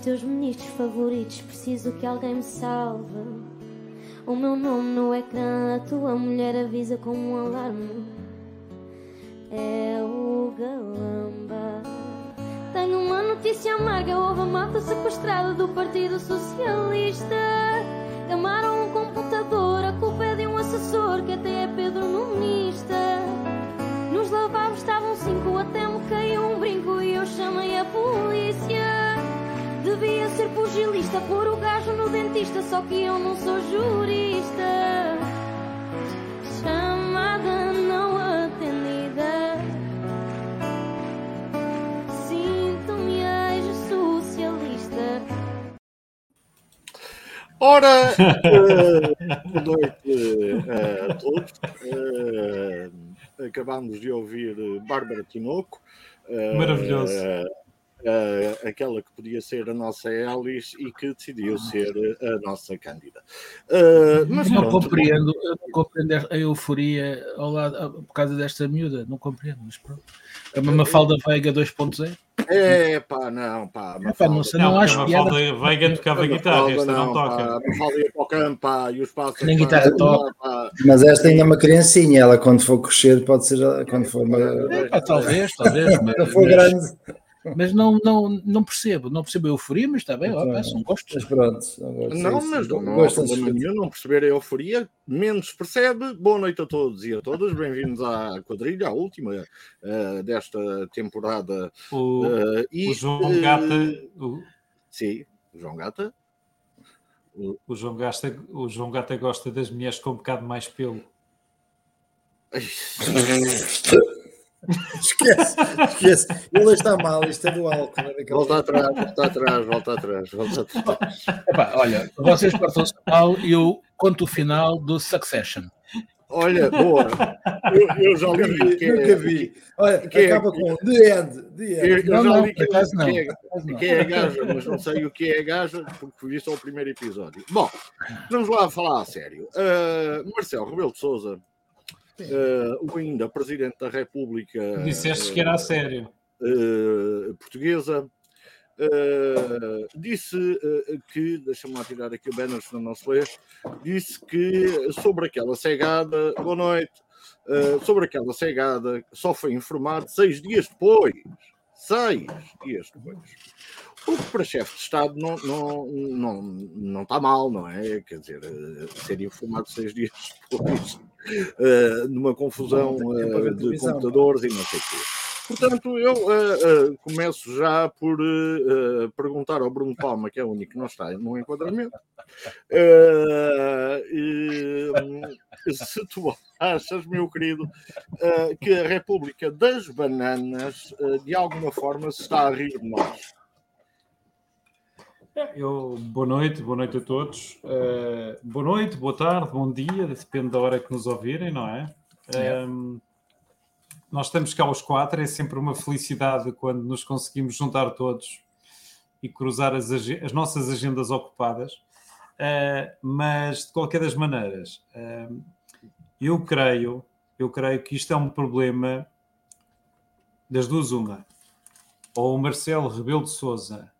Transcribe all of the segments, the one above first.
teus ministros favoritos. Preciso que alguém me salve. O meu nome no ecrã, a tua mulher avisa com um alarme. É o Galamba. Tenho uma notícia amarga: houve a malta sequestrada do Partido Socialista. Queimaram um computador, a culpa é de um assessor que até é Pedro Numinista. Nos lavabos estavam cinco, até me caiu um brinco e eu chamei a polícia. Devia ser pugilista, pôr o gajo no dentista, só que eu não sou jurista. Chamada não atendida. Sinto-me ex-socialista. Ora, eh, boa noite eh, a todos. Eh, acabámos de ouvir Bárbara Tinoco. Maravilhoso. Eh, aquela que podia ser a nossa Elis e que decidiu ser a nossa Cândida. Eh, mas não pronto, compreendo, eu não compreendo a euforia ao lado, por causa desta miúda, não compreendo, mas pronto. É uma Mafalda Veiga 2.0. É pá, não, pá. É, pá, não não, Não, acho a piada. Veiga tocava guitarra, esta não toca. Pá, Mafalda ia para o campo, pá, e os passos. Nem pá, guitarra toca. pá. Mas esta ainda é uma criancinha, ela quando for crescer pode ser quando for uma. É, pá, talvez, talvez, mas, Quando for grande. Mas não, não, não percebo, não percebo a euforia, mas está bem, ó, Então, pá, são gostos. Mas pronto. Não, sim, mas não, não gosto de- nenhum não perceber a euforia, menos percebe. Boa noite a todos e a todas, bem-vindos à quadrilha, à última eh, desta temporada. O, eh, e, o João Gata, o, Sim, João Gata. o João Gata, o João Gata gosta das mulheres com um bocado mais pelo. Esquece, esquece. Ele está mal, isto é do álcool. é Volta atrás, volta atrás, volta atrás, volta atrás. Epá, olha, vocês portam-se mal e eu conto o final do Succession. Olha, boa. Eu, eu já Nunca li vi, que é- nunca vi. Olha, que é- acaba com The End. The Eu, End. eu Não, já não, li que, acaso não. que é, que é a gaja, mas não sei o que é a gaja, porque vi só o primeiro episódio. Bom, vamos lá falar a sério. Uh, Marcelo Rebelo de Souza, uh, o ainda Presidente da República Disseste que era a sério. uh, Portuguesa, uh, disse uh, que, deixa-me lá tirar aqui o banner, senão não se lê, disse que sobre aquela cegada, boa noite, uh, sobre aquela cegada só foi informado seis dias depois. Seis dias depois. O que para chefe de Estado não, não, não, não está mal, não é? Quer dizer, eh, ser informado seis dias depois, eh, numa confusão eh, de televisão, computadores e não sei o quê. Portanto, eu eh, eh, começo já por eh, perguntar ao Bruno Palma, que é o único que não está no enquadramento, e, hum, se tu achas, meu querido, que a República das Bananas, de alguma forma, se está a rir de nós. Eu, boa noite, boa noite a todos. Uh, boa noite, boa tarde, bom dia, depende da hora que nos ouvirem, não é? É. Um, nós estamos cá aos quatro, é sempre uma felicidade quando nos conseguimos juntar todos e cruzar as, as nossas agendas ocupadas. Uh, mas, de qualquer das maneiras, um, eu creio, eu creio que isto é um problema das duas uma. Ou o Marcelo Rebelo de Sousa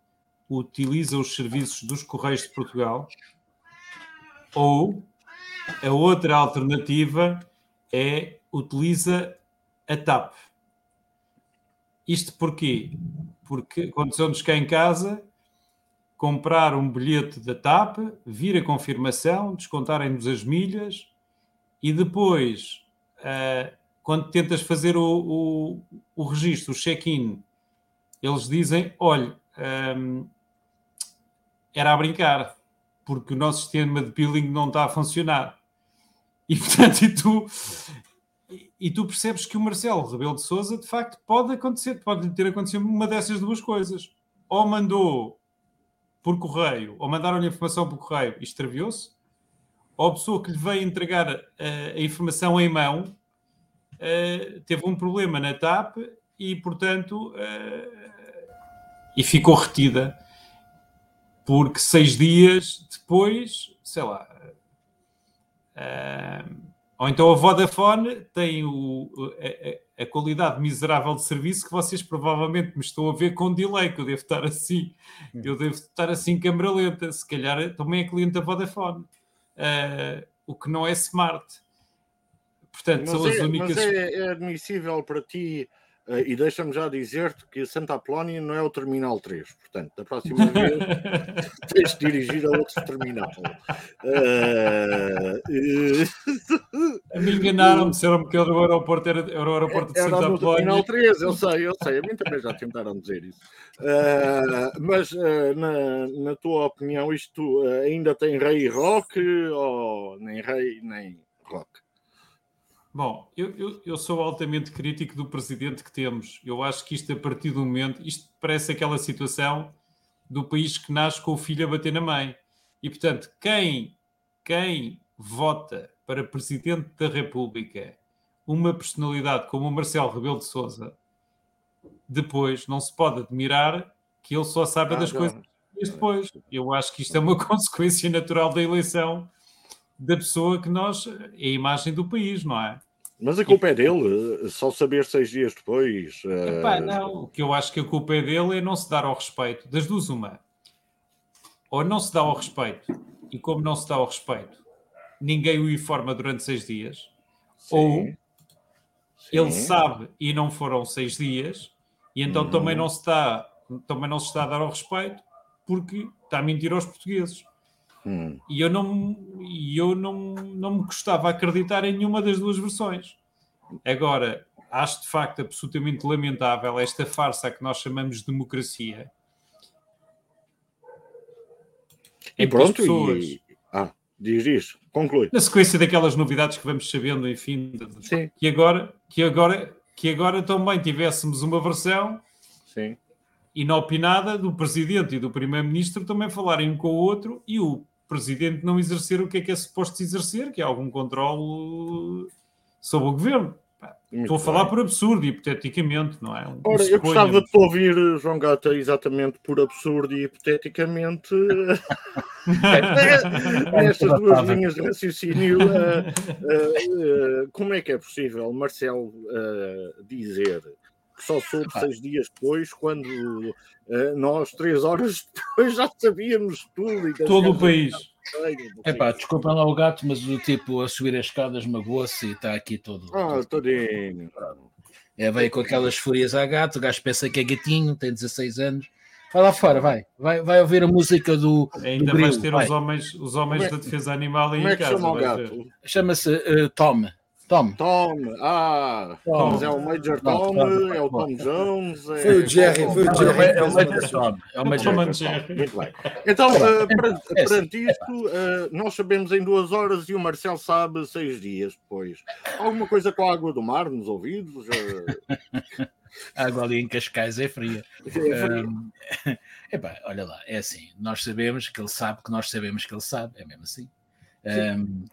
utiliza os serviços dos Correios de Portugal, ou a outra alternativa é utiliza a TAP. Isto porquê? Porque aconteceu-nos cá em casa comprar um bilhete da TAP, vir a confirmação, descontarem-nos as milhas e depois, ah, quando tentas fazer o, o, o registro, o check-in, eles dizem: olha, hum, era a brincar, porque o nosso sistema de billing não está a funcionar. E portanto, e tu, e- tu percebes que o Marcelo Rebelo de Souza, de facto, pode acontecer, pode ter acontecido uma dessas duas coisas. Ou mandou por correio, ou mandaram-lhe a informação por correio e extraviou-se, ou a pessoa que lhe veio entregar eh, a informação em mão eh, teve um problema na TAP e, portanto, eh, e ficou retida porque seis dias depois, sei lá, Uh, ou então a Vodafone tem o, a, a, qualidade miserável de serviço que vocês provavelmente me estão a ver com delay, que eu devo estar assim, hum. eu devo estar assim câmera lenta. Se calhar também é cliente da Vodafone, uh, o que não é smart. Portanto, mas são é, as únicas. Mas é, é admissível para ti e deixa-me já dizer-te que Santa Apolónia não é o Terminal 3, portanto, da próxima vez tens de dirigir a outro terminal. Uh, uh... Me enganaram, disseram-me que era o aeroporto, era, era o aeroporto de era Santa Apolónia. Terminal 3, eu sei, eu sei, a mim também já tentaram dizer isso. mas, na, na, tua opinião, isto ainda tem rei rock ou nem rei nem rock? Bom, eu, eu, eu, sou altamente crítico do presidente que temos. Eu acho que isto, a partir do momento, isto parece aquela situação do país que nasce com o filho a bater na mãe. E, portanto, quem, quem vota para presidente da República uma personalidade como o Marcelo Rebelo de Souza, depois não se pode admirar que ele só saiba ah, das não. coisas depois. Eu acho que isto é uma consequência natural da eleição da pessoa que nós é a imagem do país, não é? Mas a culpa é dele, só saber seis dias depois. Epá, uh... não, o que eu acho que a culpa é dele é não se dar ao respeito. Das duas, uma. Ou não se dá ao respeito, e como não se dá ao respeito, ninguém o informa durante seis dias. Sim. Ou Sim. ele sabe e não foram seis dias, e então uhum. também, não se está, também não se está a dar ao respeito porque está a mentir aos portugueses. Hum. E eu, não, eu não, não me gostava acreditar em nenhuma das duas versões. Agora, acho de facto absolutamente lamentável esta farsa que nós chamamos de democracia. E pronto, pessoas, e... Ah, diz isso, conclui. Na sequência daquelas novidades que vamos sabendo, enfim, Sim. que agora, que agora, que agora também tivéssemos uma versão Sim. inopinada do Presidente e do Primeiro-Ministro também falarem um com o outro e o presidente não exercer o que é que é suposto exercer, que é algum controle sobre o governo. Muito Estou a falar bem. por absurdo, hipoteticamente, não é? Um Ora, eu gostava de te ouvir, João Gata, exatamente por absurdo e hipoteticamente, nestas duas linhas de raciocínio, uh, uh, uh, como é que é possível Marcelo dizer que só soube seis dias depois, quando nós, três horas depois, já sabíamos tudo. Todo o país. É pá, desculpem lá o gato, mas o tipo a subir as escadas magoou-se e está aqui todo. Ah, todinho. É, veio com aquelas fúrias a gato, o gajo pensa que é gatinho, tem 16 anos. Vai lá fora, vai. Vai, vai ouvir a música do. Ainda do vais ter os homens, os homens é, da defesa animal aí como em casa. Chama o gato? Chama-se uh, Tom. Tom. Tom, ah, Tom. mas é o Major Tom, Tom, é o Tom Jones. É... Foi o Jerry, foi o Jerry. É o Major Tom. É o Major Tom. Muito bem. Então, uh, perante isto, uh, nós sabemos em duas horas e o Marcel sabe seis dias depois. Alguma coisa com a água do mar nos ouvidos? Uh... a água ali em Cascais é fria. É fria. Um, epá, olha lá, é assim, nós sabemos que ele sabe que nós sabemos que ele sabe, é mesmo assim. Um,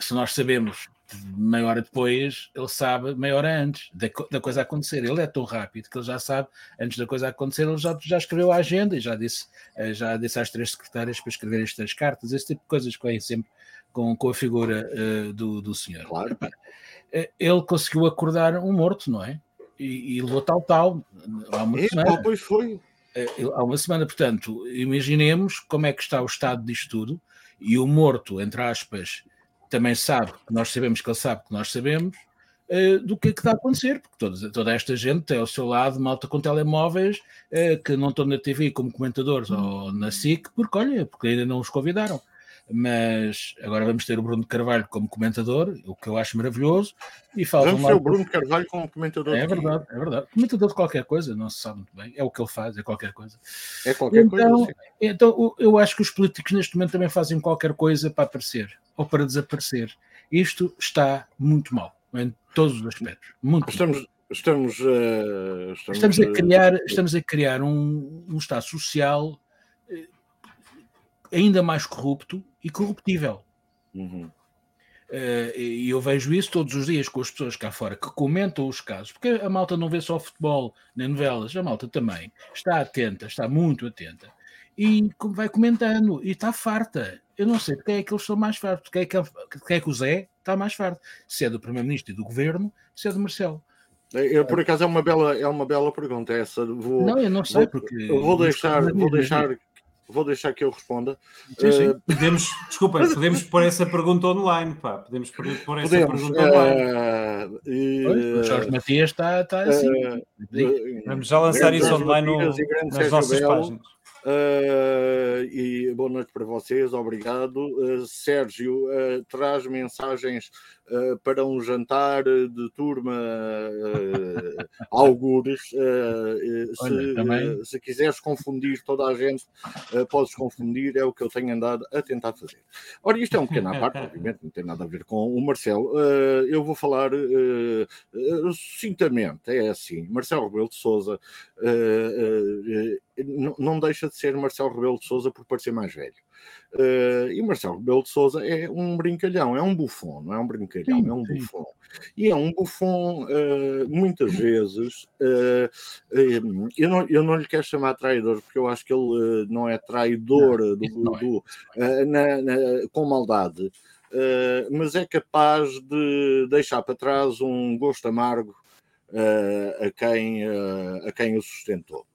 se nós sabemos meia hora depois, ele sabe meia hora antes da, da, coisa acontecer. Ele é tão rápido que ele já sabe, antes da coisa acontecer, ele já, já escreveu a agenda e já disse, eh, já disse às três secretárias para escrever estas cartas, esse tipo de coisas que vêm sempre com, com a figura uh, do, do senhor. Claro. Eh, ele conseguiu acordar um morto, não é? E, e levou tal, tal. Há uma semana. Pois foi. Há uma semana, portanto, imaginemos como é que está o estado disto tudo e o morto, entre aspas, também sabe, que nós sabemos que ele sabe que nós sabemos, uh, do que é que está a acontecer, porque toda, toda esta gente tem ao seu lado malta com telemóveis uh, que não estão na TV como comentadores ou na SIC, porque olha, porque ainda não os convidaram. Mas agora vamos ter o Bruno Carvalho como comentador, o que eu acho maravilhoso. E vamos ter o Bruno Carvalho como comentador. É verdade, é verdade. Comentador de qualquer coisa, não se sabe muito bem. É o que ele faz, é qualquer coisa. É qualquer então, coisa. Sim. Então eu acho que os políticos neste momento também fazem qualquer coisa para aparecer ou para desaparecer. Isto está muito mal, em todos os aspectos. Muito estamos, mal. Estamos, uh, estamos, estamos, a criar, estamos a criar um, um Estado social eh, ainda mais corrupto e corruptível. Uhum. Uh, e eu vejo isso todos os dias com as pessoas cá fora que comentam os casos, porque a malta não vê só futebol nem novelas, a malta também está atenta, está muito atenta e vai comentando e está farta eu não sei quem é que eles estão mais fartos, quem é que, de quem é que o Zé está mais farto. Se é do Primeiro-Ministro e do Governo, se é do Marcelo. Eu, por acaso é uma bela, é uma bela pergunta essa. Vou, não, eu não sei, porque. Vou deixar, vou deixar, vou deixar que eu responda. Sim, sim. Uh, podemos, desculpa, podemos pôr essa pergunta online, pá. Podemos pôr essa podemos, pergunta online. Uh, o Jorge Matias está, está assim. Uh, Vamos já lançar isso online no, nas nossas Belo, páginas. Uh, e boa noite para vocês, obrigado. Uh, Sérgio uh, traz mensagens para um jantar de turma uh, algures. se, se, quiseres confundir toda a gente, podes confundir, é o que eu tenho andado a tentar fazer. Ora, isto é um pequeno à parte, obviamente, não tem nada a ver com o Marcelo. eu vou falar sucintamente, é assim, Marcelo Rebelo de Souza não deixa de ser Marcelo Rebelo de Souza por parecer mais velho. Uh, e Marcelo Rebelo de Souza é um brincalhão, é um bufão, não é um brincalhão, sim, é um bufão. E é um bufão, uh, muitas vezes, uh, eu, não, eu não lhe quero chamar traidor, porque eu acho que ele não é traidor não, do, do, é. na, na, com maldade, mas é capaz de deixar para trás um gosto amargo a, quem, a quem o sustentou.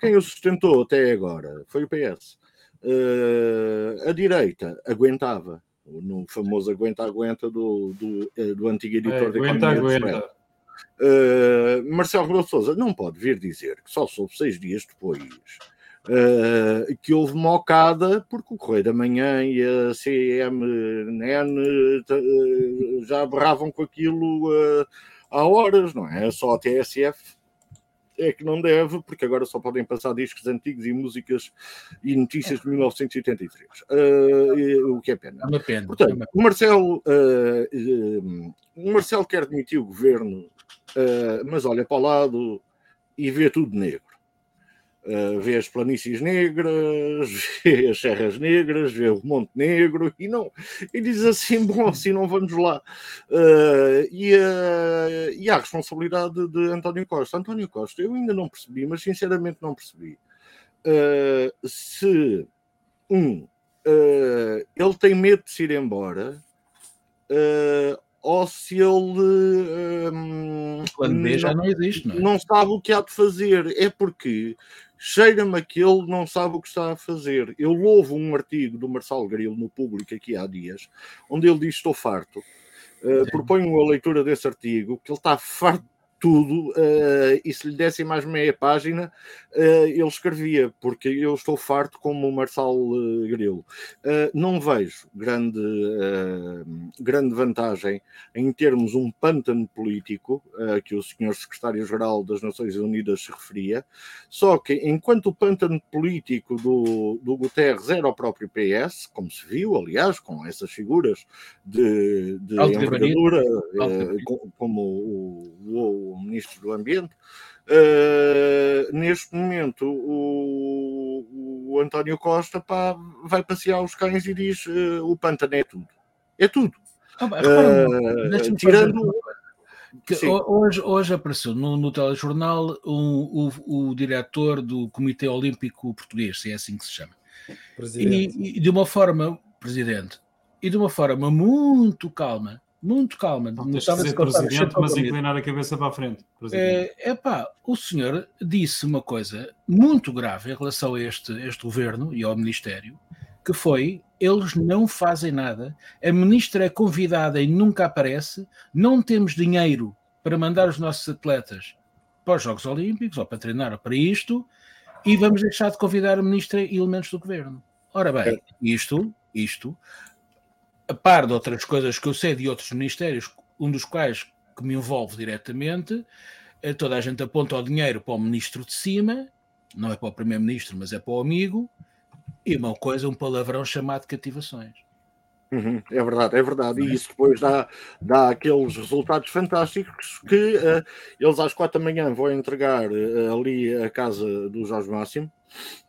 Quem o sustentou até agora foi o PS. Uh, a direita aguentava, no famoso aguenta-aguenta do, do, eh, do antigo editor é, da aguenta, aguenta. Uh, Marcelo Rebelo Souza não pode vir dizer que só soube seis dias depois uh, que houve mocada porque o Correio da Manhã e a CMN já berravam com aquilo há horas, não é? Só a TSF é que não deve, porque agora só podem passar discos antigos e músicas e notícias de 1983. Uh, o que é pena. É uma pena. Portanto, o Marcelo, uh, uh, o Marcelo quer demitir o governo, mas olha para o lado e vê tudo negro. Uh, vê as planícies negras, vê as serras negras, vê o Monte Negro e não e diz assim, bom, assim não vamos lá. Uh, e, uh, e há a responsabilidade de António Costa. António Costa, eu ainda não percebi, mas sinceramente não percebi. se um ele tem medo de se ir embora, ou se ele um, já não existe, não, é? não sabe o que há de fazer. É porque cheira-me que ele não sabe o que está a fazer. Eu louvo um artigo do Marcelo Grilo no público aqui há dias, onde ele diz: Estou farto. Uh, proponho a leitura desse artigo, que ele está farto tudo, uh, e se lhe dessem mais meia página, uh, ele escrevia, porque eu estou farto como o Marçal uh, Grilo. não vejo grande, grande vantagem em termos um pântano político, que o senhor secretário-geral das Nações Unidas se referia, só que enquanto o pântano político do, do Guterres era o próprio PS, como se viu, aliás, com essas figuras de, de envergadura, como o, o o Ministro do Ambiente. Uh, neste momento, o, o António Costa pá, vai passear os cães e diz: uh, o pântano é tudo. É tudo. uh, tirando. hoje, hoje apareceu no, no telejornal um, o, o diretor do Comitê Olímpico Português, se é assim que se chama. E, e, de uma forma, presidente, e de uma forma muito calma, muito calma. Não, não estava dizer presidente, mas inclinar a cabeça para a frente. É, epá, o senhor disse uma coisa muito grave em relação a este, este governo e ao Ministério, que foi eles não fazem nada, a ministra é convidada e nunca aparece, não temos dinheiro para mandar os nossos atletas para os Jogos Olímpicos ou para treinar ou para isto, e vamos deixar de convidar a ministra e elementos do governo. Ora bem, é. isto, isto a par de outras coisas que eu sei de outros ministérios, um dos quais que me envolve diretamente, eh, toda a gente aponta o dinheiro para o ministro de cima, não é para o primeiro-ministro, mas é para o amigo, e uma coisa, um palavrão chamado cativações. Uhum, é verdade, é verdade. E isso depois dá, dá aqueles resultados fantásticos que uh, eles às quatro da manhã vão entregar uh, ali a casa do Jorge Máximo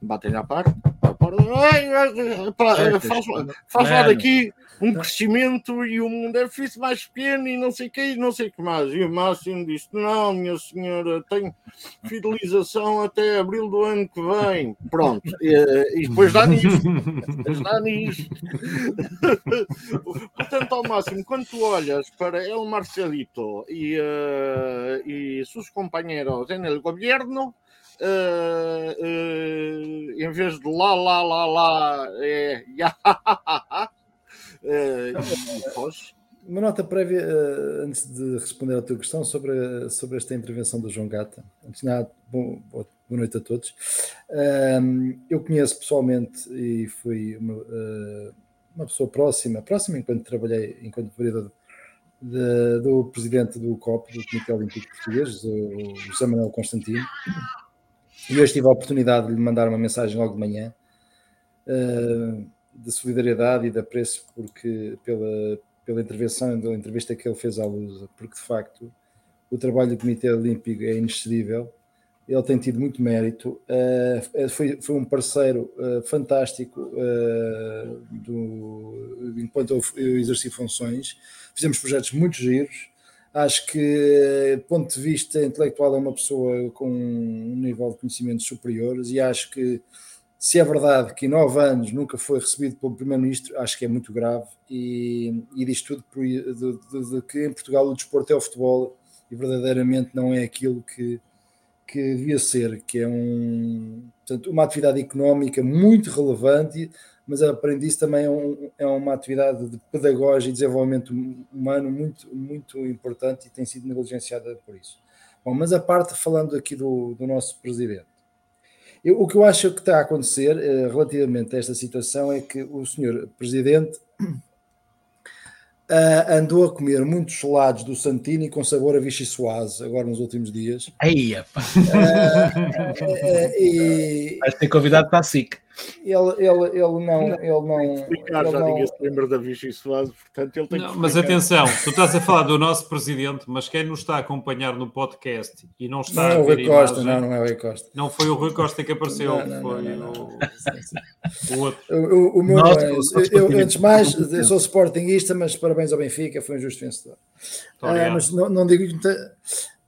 batem à parte, à porta, "Ai, ai, pá, Certas, faz, faz lá daqui um crescimento e um déficit mais pequeno e não sei o que, e não sei o que mais. E o Máximo disse: Não, minha senhora, tenho fidelização até abril do ano que vem. Pronto, e, e depois dá nisto. Depois dá. Portanto, ao máximo, quando tu olhas para El Marcelito e, eh, e sus compañeros en el eh, em vez de lá, lá, lá, lá, é ya, pois, Uma nota prévia, antes de responder à tua questão sobre, a- sobre esta intervenção do João Gata. Antes de nada, bom- boa noite a todos. Ahm, eu conheço pessoalmente e fui uma, uma pessoa próxima, próxima enquanto trabalhei, enquanto vereador do presidente do COP, do Comitê Olímpico Português, o José Manuel Constantino. E hoje tive a oportunidade de lhe mandar uma mensagem logo de manhã eh, de solidariedade e de apreço porque pela, pela intervenção, pela entrevista que ele fez à Lusa, porque de facto o trabalho do Comitê Olímpico é inexcedível, ele tem tido muito mérito, eh, foi, foi um parceiro eh, fantástico do, enquanto eu, eu exerci funções, fizemos projetos muito giros, acho que do ponto de vista intelectual é uma pessoa com um nível de conhecimentos superiores e acho que se é verdade que em nove anos nunca foi recebido pelo Primeiro-Ministro, acho que é muito grave e, e diz tudo de, de, de que em Portugal o desporto é o futebol e verdadeiramente não é aquilo que, que devia ser, que é um, portanto, uma atividade económica muito relevante, mas além disso também é, um, é uma atividade de pedagógica e desenvolvimento humano muito, muito importante e tem sido negligenciada por isso. Bom, mas a parte falando aqui do, do nosso presidente. Eu, o que eu acho que está a acontecer eh, relativamente a esta situação é que o senhor presidente uh, andou a comer muitos gelados do Santini com sabor a Vichy Soase agora nos últimos dias. Aí, epá. Uh, uh, e Vais ter convidado para a SIC. Ele, ele, ele não. Ele não, explicar, ele já não ninguém se lembra da Vichy Soase, portanto ele tem Não, que mas atenção, tu estás a falar do nosso presidente, mas quem nos está a acompanhar no podcast e não não está é a o ver Rui a Costa, imagem, não, não é o Rui Costa. não foi o Rui Costa que apareceu, Não, não, foi não, não, o- o outro. O, o- o meu Nossa, não é- eu eu, antes de mais, eu sou sportinguista, mas parabéns ao Benfica, foi um justo vencedor. Ah, mas não, não digo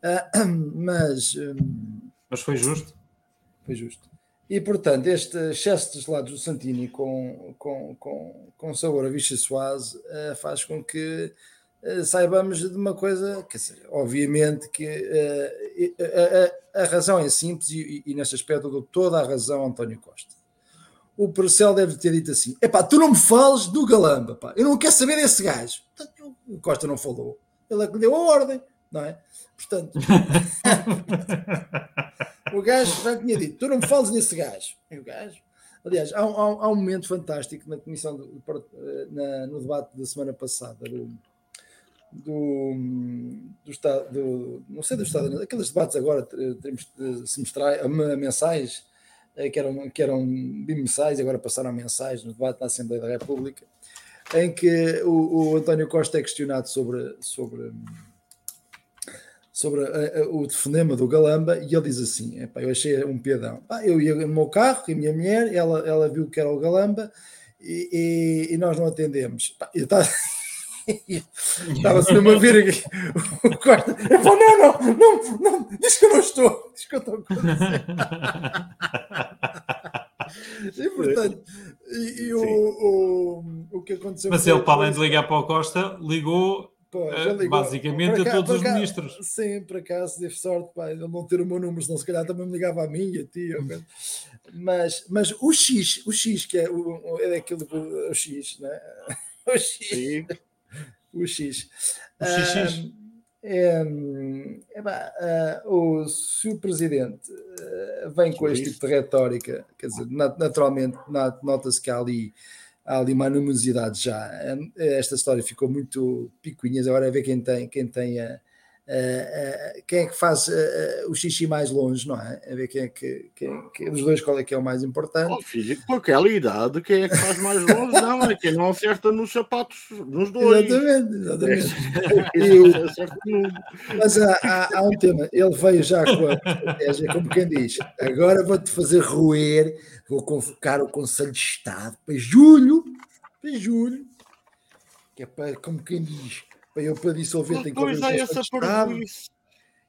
ah, mas hum, Mas foi justo? foi justo. E portanto, este excesso de gelados do Santini com, com, com, com sabor a Vichy Soase ah, faz com que ah, saibamos de uma coisa, quer dizer, obviamente que ah, a, a- a razão é simples e, e neste aspecto eu dou toda a razão a António Costa. O Percel deve ter dito assim: epá, tu não me fales do Galamba, pá, eu não quero saber desse gajo. Portanto, o Costa não falou, ele é que deu a ordem, não é? Portanto, o gajo já tinha dito: tu não me fales nesse gajo. E o gajo. Aliás, há, um- há um- momento fantástico na comissão, do- eh, na- no debate da semana passada do, do, do Estado, do, não sei do Estado, aqueles debates agora eh, eh, semestrais, eh, mensais, que eram, que eram bimensais, agora passaram a mensais no debate da Assembleia da República, em que o, o António Costa é questionado sobre, sobre, sobre eh, eh, o telefonema do Galamba e ele diz assim: "Epá, eu achei um piadão. Ah, eu ia no meu carro com a minha mulher, ela, ela viu que era o Galamba e, e- e nós não atendemos. Pá, eu estava- Estava-se mesmo a ver aqui. O Costa. Epá, não, não, não, não, diz que eu não estou. Diz que eu estou com E portanto, e, e o, o, o que aconteceu Mas ele, para além de ligar para o Costa, ligou Pô, ligou. basicamente a todos por os ministros. Sim, por acaso, teve sorte, pá, ele não ter o meu número, senão se calhar também me ligava a mim e a ti. coisa. Mas, mas o X, o X, que é, o, é daquilo que o X, né? O X, Sim. o X. O XX. É, é, pá, o, se o presidente ah, vem com este tipo de retórica, quer dizer, na- naturalmente na- nota-se que há ali, há ali uma animosidade já. Ah, Esta história ficou muito picuinhas, agora é ver quem tem, quem tem a, Uh, uh, quem é que faz uh, o xixi mais longe, não é? A ver quem é que, quem, quem, dos dois qual é que é o mais importante. Oh, filho, com aquela idade, quem é que faz mais longe? Não, é quem não acerta nos sapatos, nos dois. Exatamente, exatamente. e, mas há, há, há, um tema, ele veio já com a estratégia, como quem diz, agora vou-te fazer roer, vou convocar o Conselho de Estado para julho, para julho, que é para, como quem diz, para eu para dissolver tenho que ouvir o Conselho de Estado.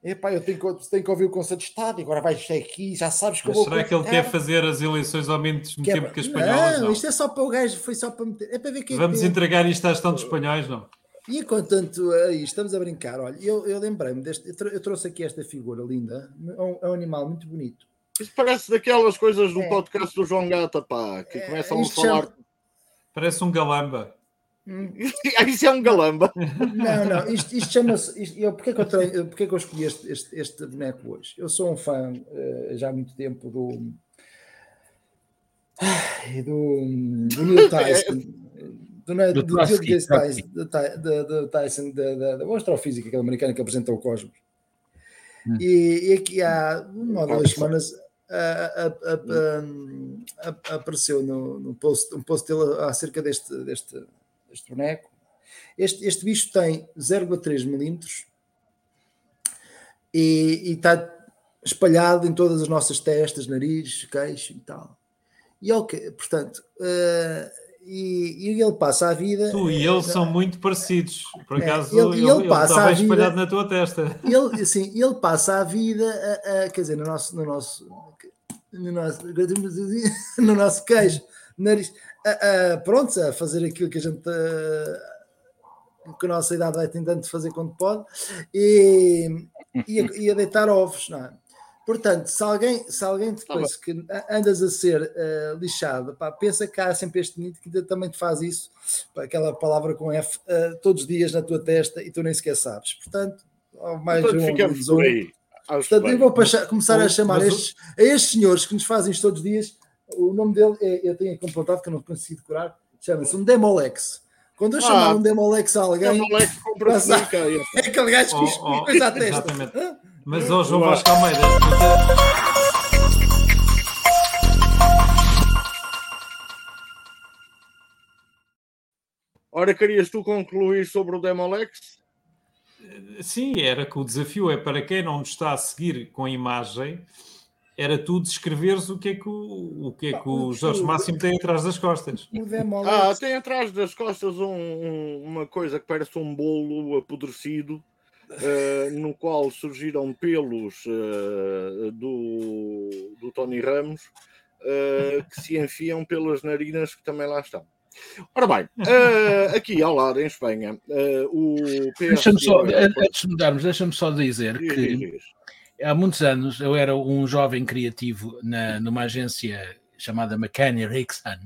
Epá, eu tenho que, tenho que ouvir o Conselho de Estado e agora vais aqui, já sabes que Mas eu vou. Será que ele quer fazer as eleições ao mesmo que tempo é, que as espanholas? Não, não, isto é só para o gajo, foi só para meter. É para ver quem Vamos é entregar isto à gestão dos espanhóis, não? E enquanto aí estamos a brincar, olha, eu, eu lembrei-me deste, eu trouxe aqui esta figura linda, é um, é um animal muito bonito. Isto parece daquelas coisas do é. podcast do João Gata, pá, que é, começam a falar. Chama... Parece um galamba. Isso é um galamba. Não, não, isto, isto chama-se. Eu, porque, é que eu treino, é que eu escolhi este, este, este boneco hoje? Eu sou um fã uh, já há muito tempo do. do, do Neil Tyson. Do, do, do, do Tyson, do, Tyson da, da, astrofísica, aquele americano que apresentou o Cosmos. Hum. E, e, aqui há uma ou duas semanas apareceu no, no post, um post dele acerca deste, deste este boneco. Este, este bicho tem 0,3 milímetros e, está espalhado em todas as nossas testas, nariz, queixo e tal. E ok, portanto, uh, e, e, ele passa a vida. Tu e ele são muito parecidos. Por é, acaso, ele, ele, ele passa ele a vida, espalhado na tua testa. Ele, assim, ele passa a vida, a, a, quer dizer, no nosso, no nosso, no nosso, no nosso queijo, nariz, uh, pronto, a fazer aquilo que a gente uh, que a nossa idade vai tentando fazer quando pode e, e, a, e a deitar ovos, não é? Portanto, se alguém, se alguém depois que andas a ser uh, lixado, pá, pensa que há sempre este mito que também te faz isso, pá, aquela palavra com F, uh, todos os dias na tua testa e tu nem sequer sabes. Portanto, mais Portanto, um, ficamos por aí. Portanto, eu vou começar a chamar estes, a estes senhores que nos fazem isto todos os dias o nome dele é, eu tenho aqui um apontado que eu não consigo decorar, chama-se um Demolex. Quando eu ah, chamar um Demolex a alguém, Demolex compra é aquele gajo que oh, oh, coisa à testa. Exatamente. Mas hoje João Vasco Almeida. Ora, querias tu concluir sobre o Demolex? Sim, era que o desafio é para quem não nos está a seguir com a imagem era tu descreveres o que é que o, o, que é que o Jorge Máximo tem atrás das costas. Ah, tem atrás das costas um, um, uma coisa que parece um bolo apodrecido, uh, no qual surgiram pelos uh, do, do Tony Ramos, uh, que se enfiam pelas narinas que também lá estão. Ora bem, aqui ao lado em Espanha, o PS... Deixa-me só, antes de mudarmos, deixa-me só dizer que há muitos anos eu era um jovem criativo na, numa agência chamada McCann Rickson.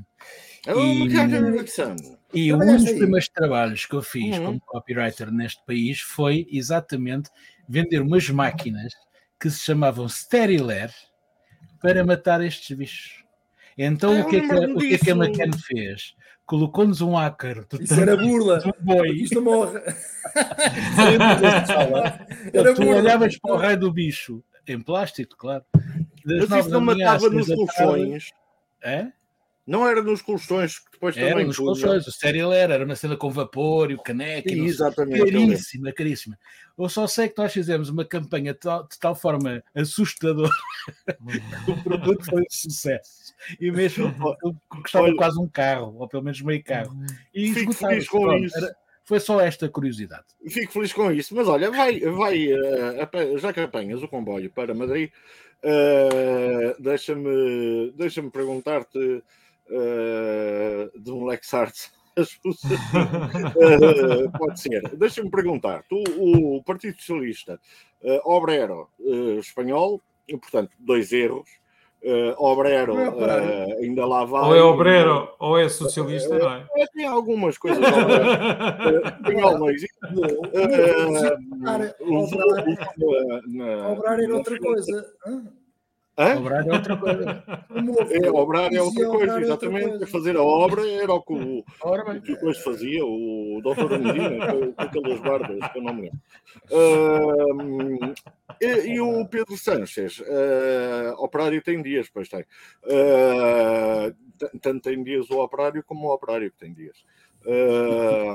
Oh, e, e um dos primeiros trabalhos que eu fiz uhum. como copywriter neste país foi exatamente vender umas máquinas que se chamavam Steriler para matar estes bichos. Então ah, o, que é que, o que é que a McCann fez? colocou-nos um ácaro. Isso era burla. Um boi. Isto morre. era tu olhavas para o raio do bicho, em plástico, claro. Das Mas isso não matava nos colchões. É? Não era nos colchões que depois era também. Nos colchões, o sério era, era uma cena com vapor e o caneco. E exatamente. Caríssima, caríssima. Eu só sei que nós fizemos uma campanha de tal, de tal forma assustadora que o produto foi um sucesso. E mesmo custava quase um carro, ou pelo menos meio carro. E Fico feliz com Pronto, isso. Era, foi só esta curiosidade. Fico feliz com isso. Mas olha, vai, vai uh, já que apanhas o comboio para Madrid, uh, deixa-me deixa perguntar-te uh, de um Lexart. uh, pode ser. Deixa-me perguntar: tu, o Partido Socialista uh, Obrero uh, espanhol, portanto, dois erros. Uh, Obrero uh, ainda lá vai. Ou é Obrero ou é socialista, não é? Tem algumas coisas. tem algumas. Obrar era outra coisa. Hã? Obrar é outra coisa. É, obrar é outra coisa, exatamente. Fazer a obra era o que o, o que depois fazia o doutor Medina, com, com aquelas barbas, que eu não me lembro. Uh, e, e, o Pedro Sanches, uh, operário tem dias, pois tem. Uh, tanto tem dias o operário como o operário que tem dias. Uh,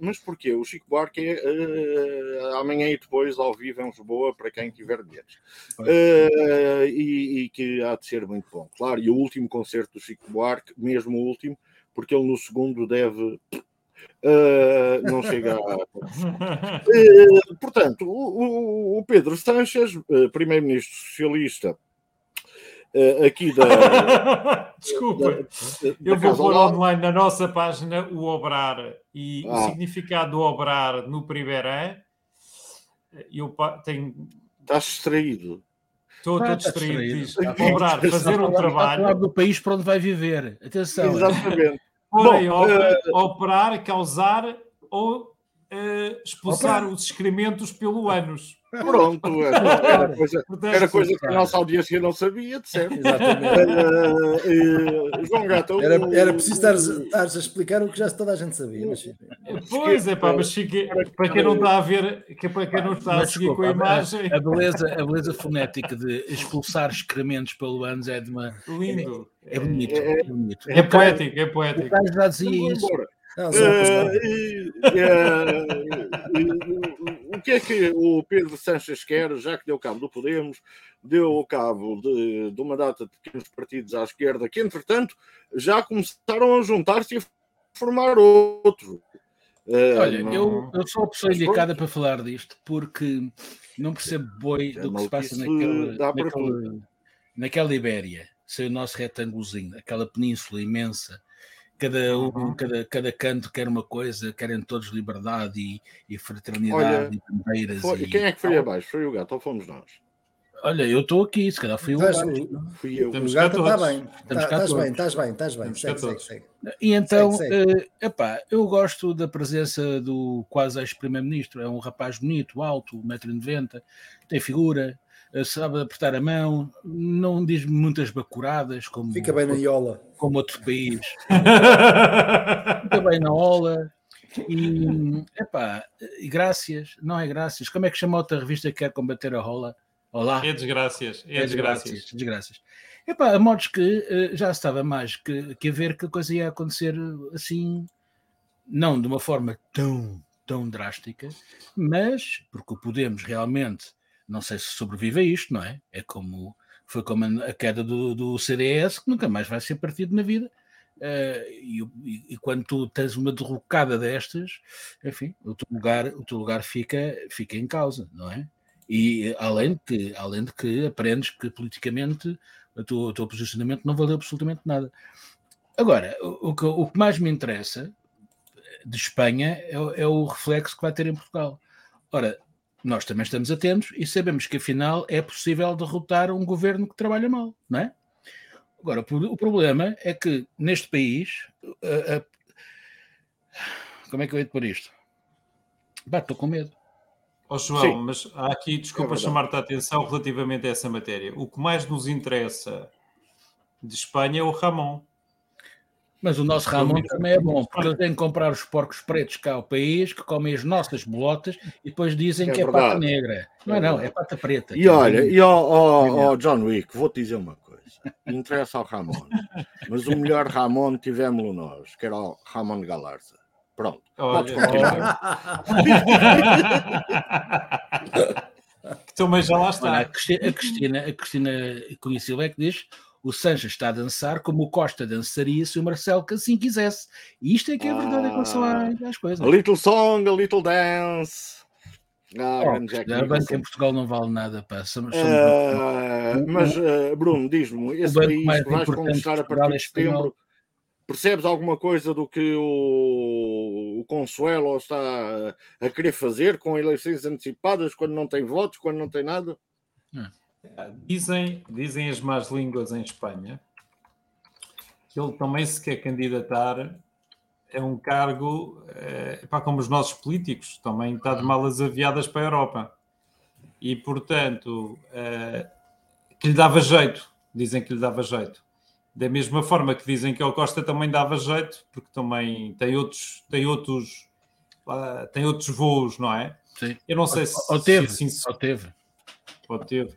mas porquê? O Chico Buarque é uh, amanhã e depois ao vivo em Lisboa para quem tiver bilhetes. Uh, e, e, que há de ser muito bom. Claro, e o último concerto do Chico Buarque, mesmo o último, porque ele no segundo deve. não chega a. portanto, o, o Pedro Sanches, primeiro-ministro socialista, uh, aqui da. Desculpa, da, da, eu vou pôr online na nossa página o obrar e ah. o significado do obrar no primeiro ano. Eu tenho. Estás distraído. Estou ah, distraído. distraído. Obrar, fazer um trabalho. Do país para onde vai viver. Atenção. Exatamente. Porém, Bom, uh... operar, causar ou uh, expulsar os excrementos pelo ânus. Pronto, era coisa, era coisa que a nossa audiência não sabia, de certo. Exatamente. Uh, uh, João Gato. Era, era preciso estar, a explicar o que já toda a gente sabia. Mas... Pois é, pá, mas fique, para quem não está a ver, que para quem não está a seguir desculpa, com a imagem. A, beleza, a beleza fonética de expulsar excrementos pelo ânus é de uma. Lindo. É, é bonito. É, é, bonito. é poético, é poético. O já dizia isso. Não, o que é que o Pedro Sanches quer, já que deu cabo do Podemos, deu cabo de, de uma data de pequenos partidos à esquerda, que entretanto já começaram a juntar-se e a formar outro. Olha, eu, eu sou a pessoa indicada para falar disto porque não percebo boi do que se passa naquela, naquela, naquela Ibéria, o nosso retângulozinho, aquela península imensa cada um, uhum. cada, cada canto quer uma coisa, querem todos liberdade e, e fraternidade Olha, e bandeiras. Foi, e quem é que foi abaixo? Foi o gato ou fomos nós? Olha, eu estou aqui, se calhar fui o gato. Fui eu. O gato está bem. Estás bem, estás bem, estás bem. Segue, segue, segue. E então, segue, segue. Uh, epá, eu gosto da presença do quase ex-primeiro-ministro. É um rapaz bonito, alto, 1,90m, tem figura, eh, sabe apertar a mão, não diz muitas bacuradas como fica bem na iola, como outro país. fica bem na ola. E, epá, e graças, não é graças. Como é que chama outra revista que quer combater a rola? Olá. É desgraças. É, é desgraças. Desgraças. Epá, a modos que uh, já estava mais que, que a ver que a coisa ia acontecer assim, não de uma forma tão, tão drástica, mas porque o Podemos realmente não sei se sobrevive a isto, não é? É como foi como a queda do, do CDS, que nunca mais vai ser partido na vida. Uh, e, e, e, quando tu tens uma derrocada destas, enfim, o teu lugar, o teu lugar fica, fica em causa, não é? E além de que, além de que aprendes que politicamente o teu, o teu posicionamento não valeu absolutamente nada. Agora, o, que, o que mais me interessa de Espanha é, é o reflexo que vai ter em Portugal. Ora, nós também estamos atentos e sabemos que afinal é possível derrotar um governo que trabalha mal, não é? Agora, o problema é que neste país. A, a, como é que eu ia pôr isto? Bah, estou com medo. Oh, João, Sim. mas há aqui, desculpa é chamar-te a atenção relativamente a essa matéria. O que mais nos interessa de Espanha é o Ramon. Mas o nosso Ramon também é bom, porque ele tem que comprar os porcos pretos cá ao país, que comem as nossas bolotas e depois dizem é que verdade. é pata negra. Não é, não, é pata preta. E olha, e ao, ao, ao John Wick, vou-te dizer uma coisa. Interessa ao Ramon. Mas o melhor Ramon tivemos-lo nós, que era o Ramon Galarza. Pronto. Olha, também já lá está. Olha, a Cristina, a Cristina conheci é que diz o Sanches está a dançar como o Costa dançaria se o Marcelo assim quisesse. E isto é que é verdade em relação ah, às coisas. A little song, a little dance. Ah, oh, a banca em Portugal não vale nada, pá. Somos, somos uh, mas, uh, Bruno, diz-me, esse país que vais conquistar a partir de setembro, percebes alguma coisa do que o, o Consuelo está a querer fazer com eleições antecipadas, quando não tem votos, quando não tem nada? Não. Dizem, dizem as más línguas em Espanha que ele também se quer candidatar a um cargo, é, pá, como os nossos políticos, também está de malas aviadas para a Europa. E, portanto, é, que lhe dava jeito. Dizem que lhe dava jeito. Da mesma forma que dizem que o Costa também dava jeito, porque também tem outros, tem outros, uh, tem outros voos, não é? Sim. Eu não sei se. Ou teve, se, assim, ou teve. Ou teve.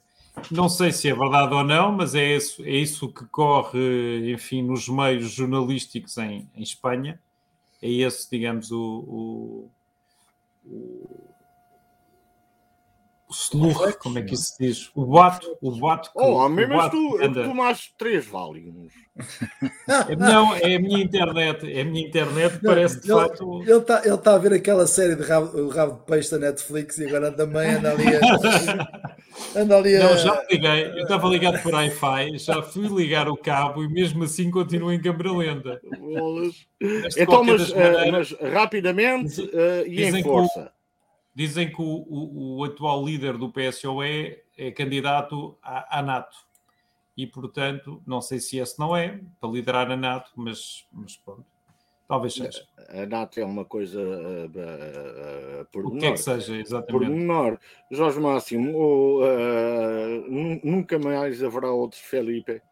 Não sei se é verdade ou não, mas é isso, é isso que corre, enfim, nos meios jornalísticos em, em Espanha. É esse, digamos, o, o, o o slurre, como é que isso se diz? O boato, o boato que, oh, homem, mas tu anda... tomaste três válidos. Não, é a minha internet, é a minha internet, parece de ele, facto. Ele está ele tá a ver aquela série de rabo, o rabo de peixe da Netflix e agora também anda ali a. anda ali a... Não, já liguei, eu estava ligado por Wi-Fi, já fui ligar o cabo e mesmo assim continua em câmera lenta. Então, mas, maneira, uh, mas rapidamente uh, e em força. Dizem que o, o, o, atual líder do PSOE é candidato à, à, NATO. E, portanto, não sei se esse não é, para liderar a NATO, mas, mas pronto. Talvez seja. A NATO é uma coisa uh, uh, por O que é que seja, exatamente. Por menor. Jorge Máximo, uh, nunca mais haverá outro Felipe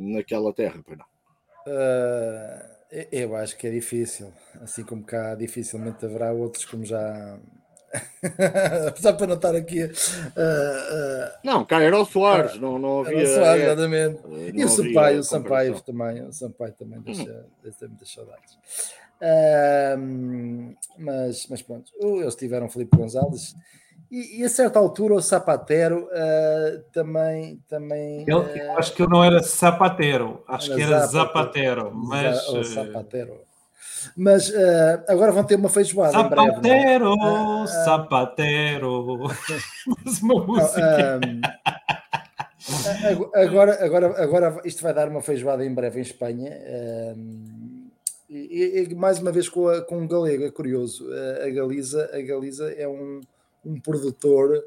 naquela terra, para não. Eu acho que é difícil, assim como cá dificilmente haverá outros como já. Apesar para não estar aqui. Uh, uh, não, cá era o Soares, uh, não, não havia. Soares, é, exatamente. e o Sampaio, o Sampaio também, o Sampaio também deixa, hum. deixa muitas saudades. mas, mas pronto, eles tiveram Felipe Gonzalez e, e, a certa altura o Sapatero uh, também. também ele, uh, acho que ele não era Sapatero, acho era que era Zapatero, Zapatero mas. Zapatero. Mas uh, agora vão ter uma feijoada Zapatero, em breve. Sapatero, mas uma música. Um, agora, agora, agora isto vai dar uma feijoada em breve em Espanha. Um, e, e, mais uma vez com, a, com um galego, é curioso. A Galiza, a Galiza é um, um produtor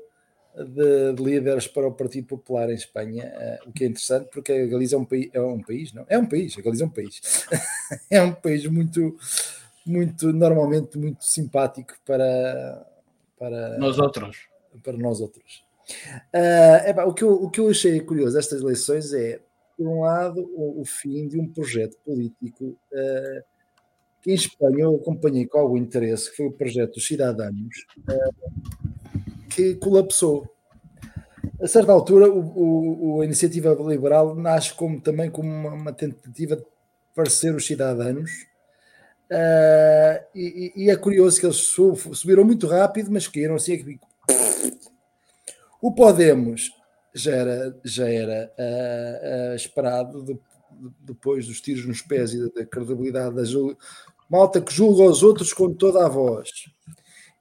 de, de, líderes para o Partido Popular em Espanha, uh, o que é interessante porque a Galiza é um, país, é um país, não? É um país, a Galiza é um país. é um país muito, muito, normalmente muito simpático para, para nós outros. Para nós outros. Uh, o, que eu, o que eu achei curioso destas eleições é, por um lado, o, o fim de um projeto político uh, em Espanha eu acompanhei com algum interesse, que foi o projeto dos cidadãos, que colapsou. A certa altura, o, o, a iniciativa liberal nasce como, também como uma, uma tentativa de parecer os cidadãos, uh, e, e, é curioso que eles subiram muito rápido, mas caíram assim. O Podemos já era, já era uh, uh, esperado de, depois dos tiros nos pés e da, da credibilidade da malta que julga os outros com toda a voz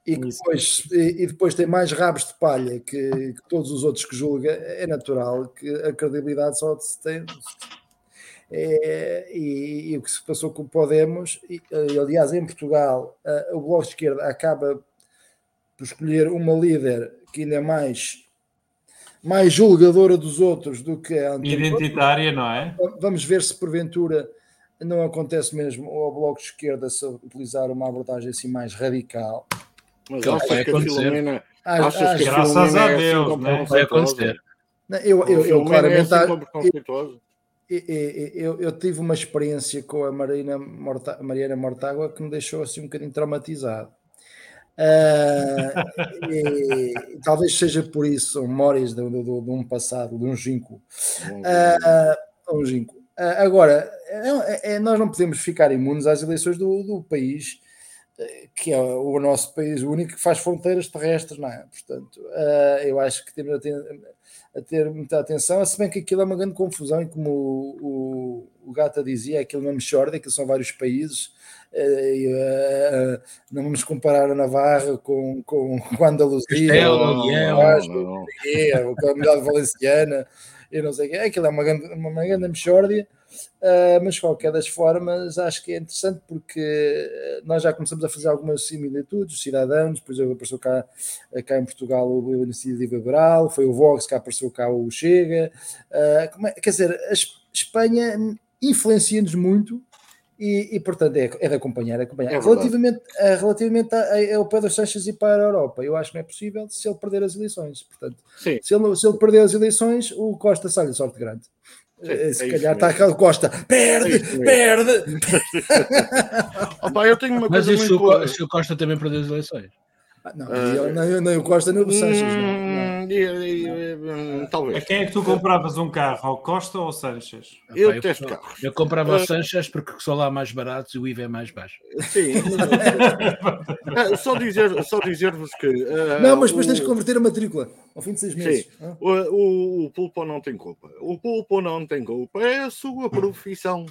e, depois, e, depois tem mais rabos de palha que, que, todos os outros que julga, é natural que a credibilidade só se tem. É, e, e, o que se passou com o Podemos, e, aliás, em Portugal, uh, o Bloco de Esquerda acaba por escolher uma líder que ainda é mais, mais julgadora dos outros do que a anterior. Identitária, não é? Vamos ver se porventura não acontece mesmo ao Bloco de Esquerda se utilizar uma abordagem assim mais radical. Mas que achas que acontecer. a Filomena. Ah, achas ah, que a graças a Deus, é assim né? vai acontecer. Não, eu, eu, eu, claramente. É assim eu, eu, eu, tive uma experiência com a Marina Morta, Mariana Mortágua que me deixou assim um bocadinho traumatizado. Uh, e, e, talvez seja por isso, memórias de, de, de, um passado longínquo. Uh, longínquo. Uh, agora, é, é, nós não podemos ficar imunes às eleições do, do país que é o nosso país único que faz fronteiras terrestres, não é? Portanto, uh, eu acho que temos a ter, a ter, muita atenção, se bem que aquilo é uma grande confusão, e como o, o, o Gata dizia, aquilo não me chorda, aquilo são vários países, uh, uh, não vamos comparar a Navarra com, com, com a Andaluzia, Castelo, com a comunidade valenciana, e não sei o que, aquilo é uma grande, uma, uma grande mexórdia, Uh, mas de qualquer das formas acho que é interessante porque nós já começamos a fazer algumas similitudes, os cidadãos, depois apareceu cá, cá em Portugal o Iniciativa Liberal, foi o Vox que apareceu cá o Chega, uh, é, quer dizer, a Espanha influencia-nos muito E, e, portanto é, é de acompanhar. acompanhar. É relativamente a, relativamente a, a, ao Pedro Sanches e para a Europa, eu acho que não é possível se ele perder as eleições. Portanto, se ele, se ele perder as eleições, o Costa sai sorte grande. Sim, eh, se é calhar está aquele Costa, perde, é perde. Opa, eu tenho uma Mas coisa e muito... se o Costa também perder as eleições? Ah, não, uh, nem, o Costa nem o Sanches. Não, não. talvez. A quem é que tu compravas um carro? Ao Costa ou ao Sanches? Eu, eu testo carros. Eu comprava uh, Sanches porque são lá mais baratos e o IVA é mais baixo. Sim. uh, só dizer-vos só dizer que. Uh, não, mas depois o... tens que converter a matrícula ao fim de seis meses. Sim. Ah. O, o, o Pulpo não tem culpa. O Pulpo não tem culpa. É a sua profissão.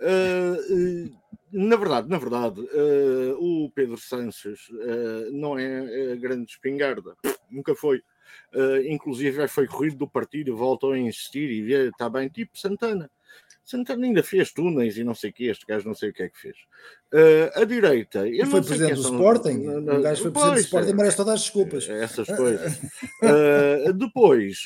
Uh, na verdade, na verdade, uh, o Pedro Sanches uh, não é grande espingarda, nunca foi. Uh, inclusive foi corrido do partido, voltou a insistir e vê, está bem, tipo Santana. Santana ainda fez túneis e não sei o que, este gajo não sei o que é que fez. Uh, a direita. Eu foi presidente do são... Sporting? O gajo foi presidente do Sporting e merece todas as desculpas. Essas coisas. uh, depois,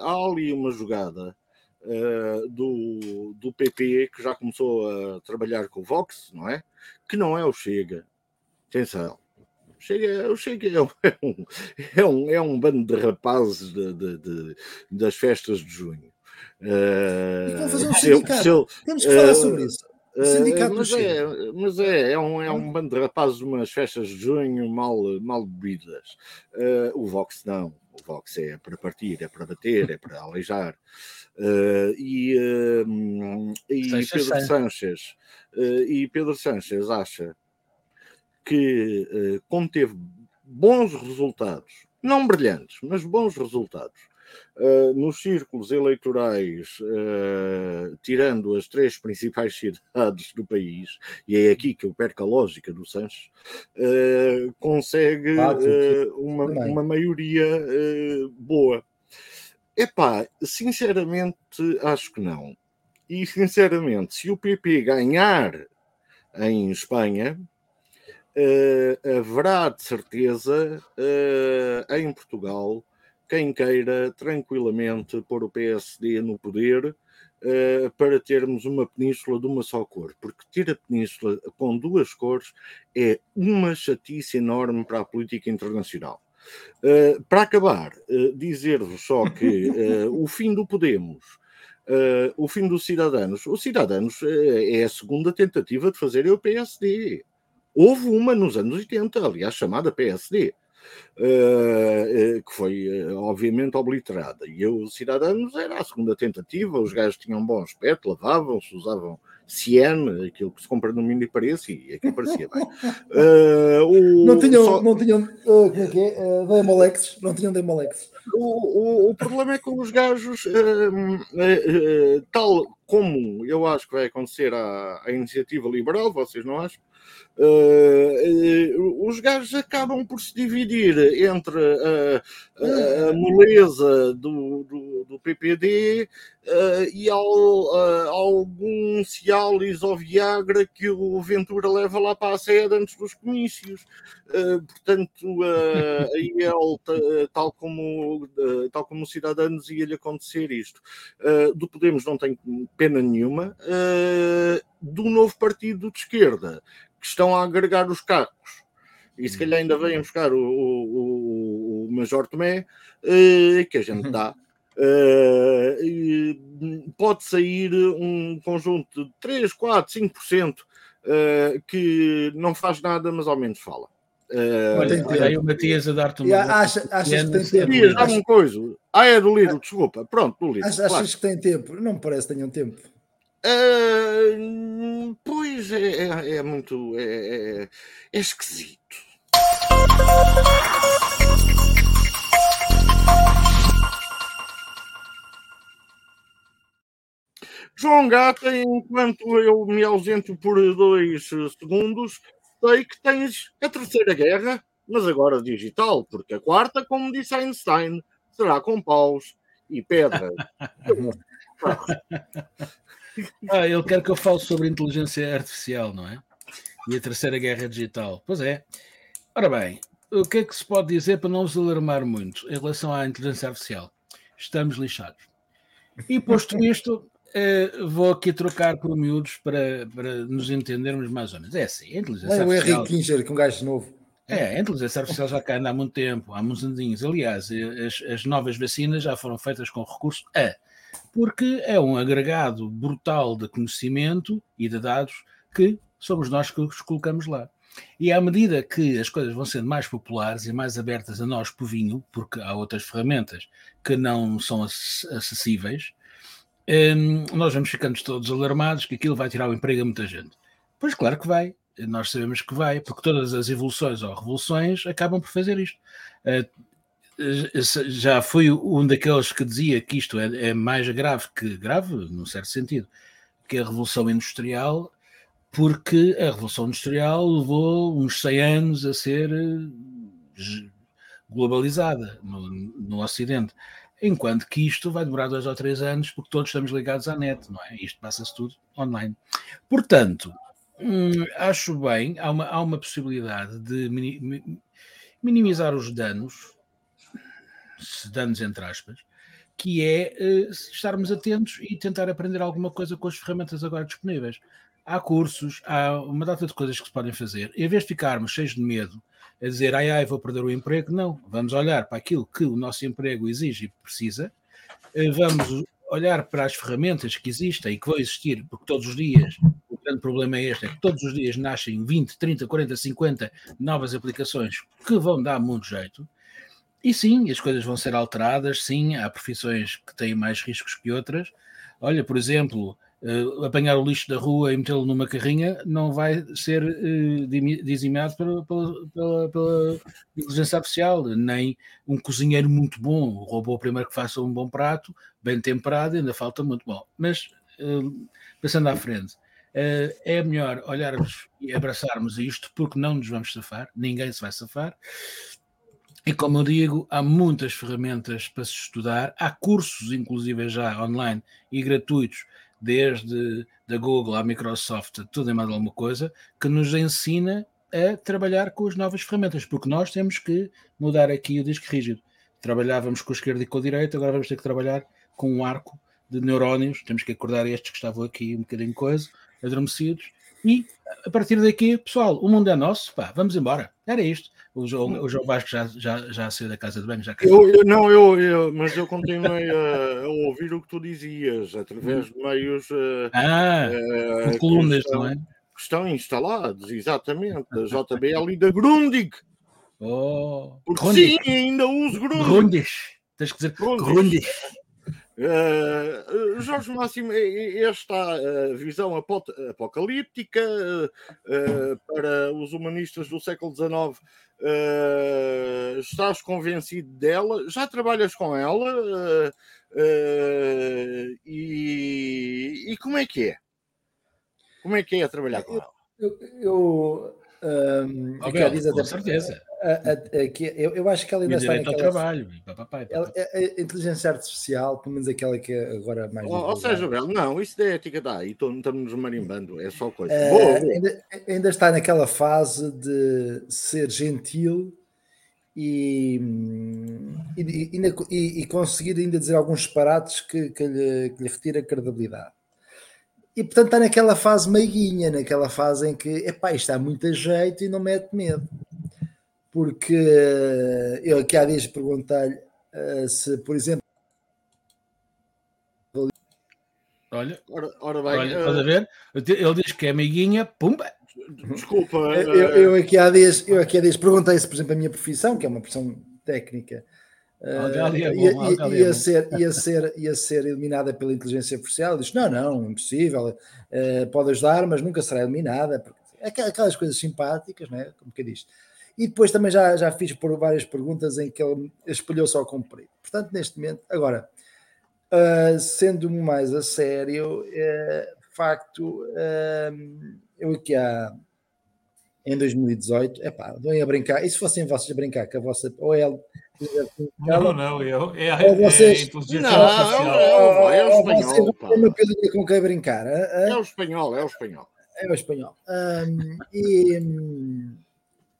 há ali uma jogada uh, do, do PP, que já começou a trabalhar com o Vox, não é? Que não é o Chega. Atenção. Chega, o Chega é um, é um, é um bando de rapazes de, de, de das festas de junho. Uh, fazer um sindicato. Temos que falar uh, sobre isso. Uh, mas, é, mas é, é, um, é um bando de rapazes umas festas de junho mal, mal bebidas. Uh, o Vox não. O Vox é para partir, é para bater, é para aleijar. Uh, e, uh, e Pedro Sanches uh, e Pedro Sanches acha que como teve bons resultados, não brilhantes, mas bons resultados nos círculos eleitorais, tirando as três principais cidades do país, e é aqui que eu perco a lógica do Sanches, consegue ah, uma, uma maioria boa. Epá, sinceramente acho que não. E sinceramente, se o PP ganhar em Espanha, uh, haverá de certeza uh, em Portugal quem queira tranquilamente pôr o PSD no poder uh, para termos uma península de uma só cor. Porque ter a península com duas cores é uma chatice enorme para a política internacional. Uh, para acabar, uh, dizer-vos só que uh, o fim do Podemos, o fim dos Cidadanos, os Cidadanos é a segunda tentativa de fazer o PSD. Houve uma nos anos 80, aliás, chamada PSD. Que foi obviamente obliterada. E os cidadãos era a segunda tentativa, os gajos tinham bom aspecto, lavavam-se, usavam Cian, aquilo que se compra no mini preço, e aquilo parecia bem. Uh, o, não tinham, só... não tinham uh, como é que é? Uh, Demolex, não tinham Demolex. O, o, o problema é que os gajos, uh, tal como eu acho que vai acontecer à, à iniciativa liberal, vocês não acham? Uh, uh, os gajos acabam por se dividir entre a, a, a moleza do, do, do PPD uh, e ao, algum Cialis ou Viagra que o Ventura leva lá para a sede antes dos comícios. portanto, aí ele, tal como, tal como Cidadanos, ia-lhe acontecer isto. do Podemos não tem pena nenhuma. do novo partido de esquerda que estão a agregar os carros. E se calhar ainda vêm buscar o, o, o Major Tomé, uh, que a gente dá. Uh, pode sair um conjunto de 3, 4, 5% uh, que não faz nada, mas ao menos fala. Uh, Olha, aí o Matias a dar-te uma. Acha, achas que tem tempo? Matias, dá-me uma coisa. Ah, é do livro, desculpa. Pronto, do livro. Achas, claro. que tem tempo? Não me parece que tenham tempo. Pois é, é, é muito. É, é, é esquisito. João Gata, enquanto eu me ausento por dois segundos, sei que tens a terceira guerra, mas agora digital, porque a quarta, como disse Einstein, será com paus e pedras. Ah, ele quer que eu fale sobre inteligência artificial, não é? E a terceira guerra digital. Pois é. Ora bem, o que é que se pode dizer para não nos alarmar muito em relação à inteligência artificial? Estamos lixados. E posto isto, uh, vou aqui trocar por miúdos para, para nos entendermos mais ou menos. É assim, a inteligência Não, artificial... o Henrique Kinger, que um gajo novo. É, a inteligência artificial já cá anda há muito tempo, há muitos aninhos. Aliás, as, as novas vacinas já foram feitas com recurso a, porque é um agregado brutal de conhecimento e de dados que somos nós que os colocamos lá. E à medida que as coisas vão sendo mais populares e mais abertas a nós, povinho, porque há outras ferramentas que não são acessíveis, hum, nós vamos ficando todos alarmados que aquilo vai tirar o emprego a muita gente. Pois claro que vai, nós sabemos que vai, porque todas as evoluções ou revoluções acabam por fazer isto. Já fui um daqueles que dizia que isto é, é mais grave que grave, num certo sentido, que a revolução industrial porque a Revolução Industrial levou uns 100 anos a ser eh, globalizada no, no Ocidente, enquanto que isto vai demorar dois ou três anos, porque todos estamos ligados à net, não é? Isto passa-se tudo online. Portanto, hum, acho bem, há uma, há uma possibilidade de minimizar os danos, danos entre aspas, que é uh, estarmos atentos e tentar aprender alguma coisa com as ferramentas agora disponíveis há cursos, há uma data de coisas que se podem fazer. Em vez de ficarmos cheios de medo, a dizer ai ai, vou perder o emprego, não. Vamos olhar para aquilo que o nosso emprego exige e precisa, eh, vamos olhar para as ferramentas que existem e que vão existir, porque todos os dias, o grande problema é este, é que todos os dias nascem 20, 30, 40, 50 novas aplicações que vão dar muito jeito. E sim, as coisas vão ser alteradas, sim, há profissões que têm mais riscos que outras. Olha, por exemplo, uh, apanhar o lixo da rua e metê-lo numa carrinha não vai ser uh, dizimado pela, pela, pela, pela, inteligência artificial, nem um cozinheiro muito bom, o robô primeiro que faça um bom prato, bem temperado, ainda falta muito bom. Mas, uh, pensando à frente, é melhor olharmos e abraçarmos isto, porque não nos vamos safar, ninguém se vai safar. E como eu digo, há muitas ferramentas para se estudar, há cursos, inclusive já online e gratuitos, desde da Google à Microsoft, tudo em mais alguma coisa, que nos ensina a trabalhar com as novas ferramentas, porque nós temos que mudar aqui o disco rígido. Trabalhávamos com a esquerda e com a direita, agora vamos ter que trabalhar com um arco de neurónios, temos que acordar estes que estavam aqui um bocadinho coisa, adormecidos, e a partir daqui, pessoal, o mundo é nosso, pá, vamos embora. Era isto. O João, o João Vasco já, já, já saiu da casa de banho, já eu, eu, Não, eu, eu, mas eu continuei a, a, ouvir o que tu dizias através de meios uh, ah, uh, colunas, estão, não é? Que estão instalados, exatamente, da JBL e da Grundig. Oh, Porque sim, ainda uso Grundig. Grundig. Tens que dizer Grundig. Grundig. Uh, Jorge Máximo, esta uh, visão apocalíptica uh, para os humanistas do século XIX, estás convencido dela? Já trabalhas com ela? E, e, como é que é? Como é que é trabalhar com ela? Eu, eu um, okay, com certeza a, a, que eu, eu, acho que ela ainda está naquela... trabalho. Ela, a, a, inteligência artificial, pelo menos aquela que é agora mais... Ou, ou seja, Bel, não, isso da ética dá, e estamos marimbando, é só coisa. Uh, boa, boa. Ainda, ainda, está naquela fase de ser gentil e, e, e, e conseguir ainda dizer alguns disparates que, que, lhe, que lhe retira a credibilidade. E portanto está naquela fase meiguinha, naquela fase em que, epá, isto dá muito jeito e não mete medo porque eu aqui há dias perguntei-lhe uh, se, por exemplo. Olha, ora, ora bem, olha, uh, a ver? Ele diz que é amiguinha, pumba! Desculpa. Eu, eu, aqui há dias, eu aqui há dias perguntei se, por exemplo, a minha profissão, que é uma profissão técnica, uh, ia, ia, ser, ia, ser, ia ser eliminada pela inteligência artificial. Ele disse: não, não, impossível, uh, pode ajudar, mas nunca será eliminada. Aquelas coisas simpáticas, né? como que diz. E depois também já, já fiz por várias perguntas em que ele espelhou só comprido. Portanto, neste momento, agora, uh, sendo mais a sério, uh, de facto, uh, eu aqui há em 2018, é pá, doem a brincar. E se fossem vocês a brincar com a vossa. Ou é. Não, não, eu. É, é, vocês, é inteligência não, artificial. É, é, o espanhol. Com quem brincar. É o espanhol, é o espanhol. É o espanhol. Um, e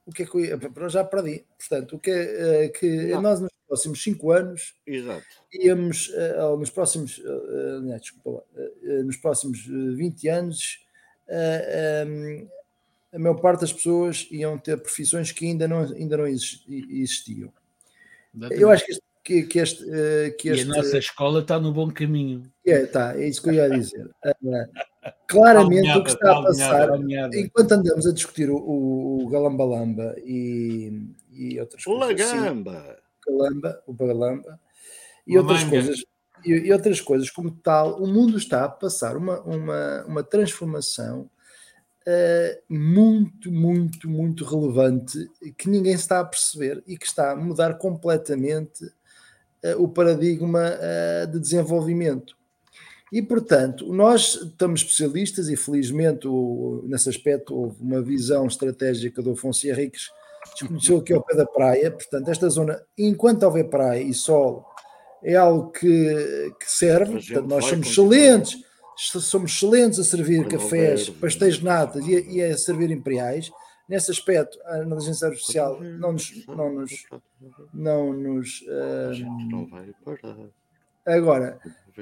o que é que eu ia, já perdi. Portanto, o que, uh, que nós nos próximos cinco anos Exato. íamos, uh, nos próximos, uh, desculpa, nos próximos 20 anos, a maior parte das pessoas iam ter profissões que ainda não, ainda não existiam. Exatamente. Eu acho que este, que, que este, que este, E a nossa escola está no bom caminho. É, tá, é isso que eu ia dizer. Claramente o que está a passar, enquanto andamos a discutir o, o, o Galambalamba e, e outras o coisas. Lagamba. Assim, Galamba, o Bagalamba e outras manga. coisas. E, e, outras coisas como tal, o mundo está a passar uma, uma, uma transformação uh, muito, muito, muito relevante que ninguém está a perceber e que está a mudar completamente uh, o paradigma uh, de desenvolvimento. E, portanto, nós estamos especialistas e, felizmente, o, nesse aspecto, houve uma visão estratégica do Afonso Henriques, desconheceu aqui ao pé da praia. Portanto, esta zona, enquanto houver praia e sol, é algo que, que serve. Portanto, nós somos excelentes, somos excelentes a servir cafés, pastéis de nata e, e, a servir imperiais. Nesse aspecto, a inteligência artificial não nos. Não nos, não nos uh, vai parar. Agora,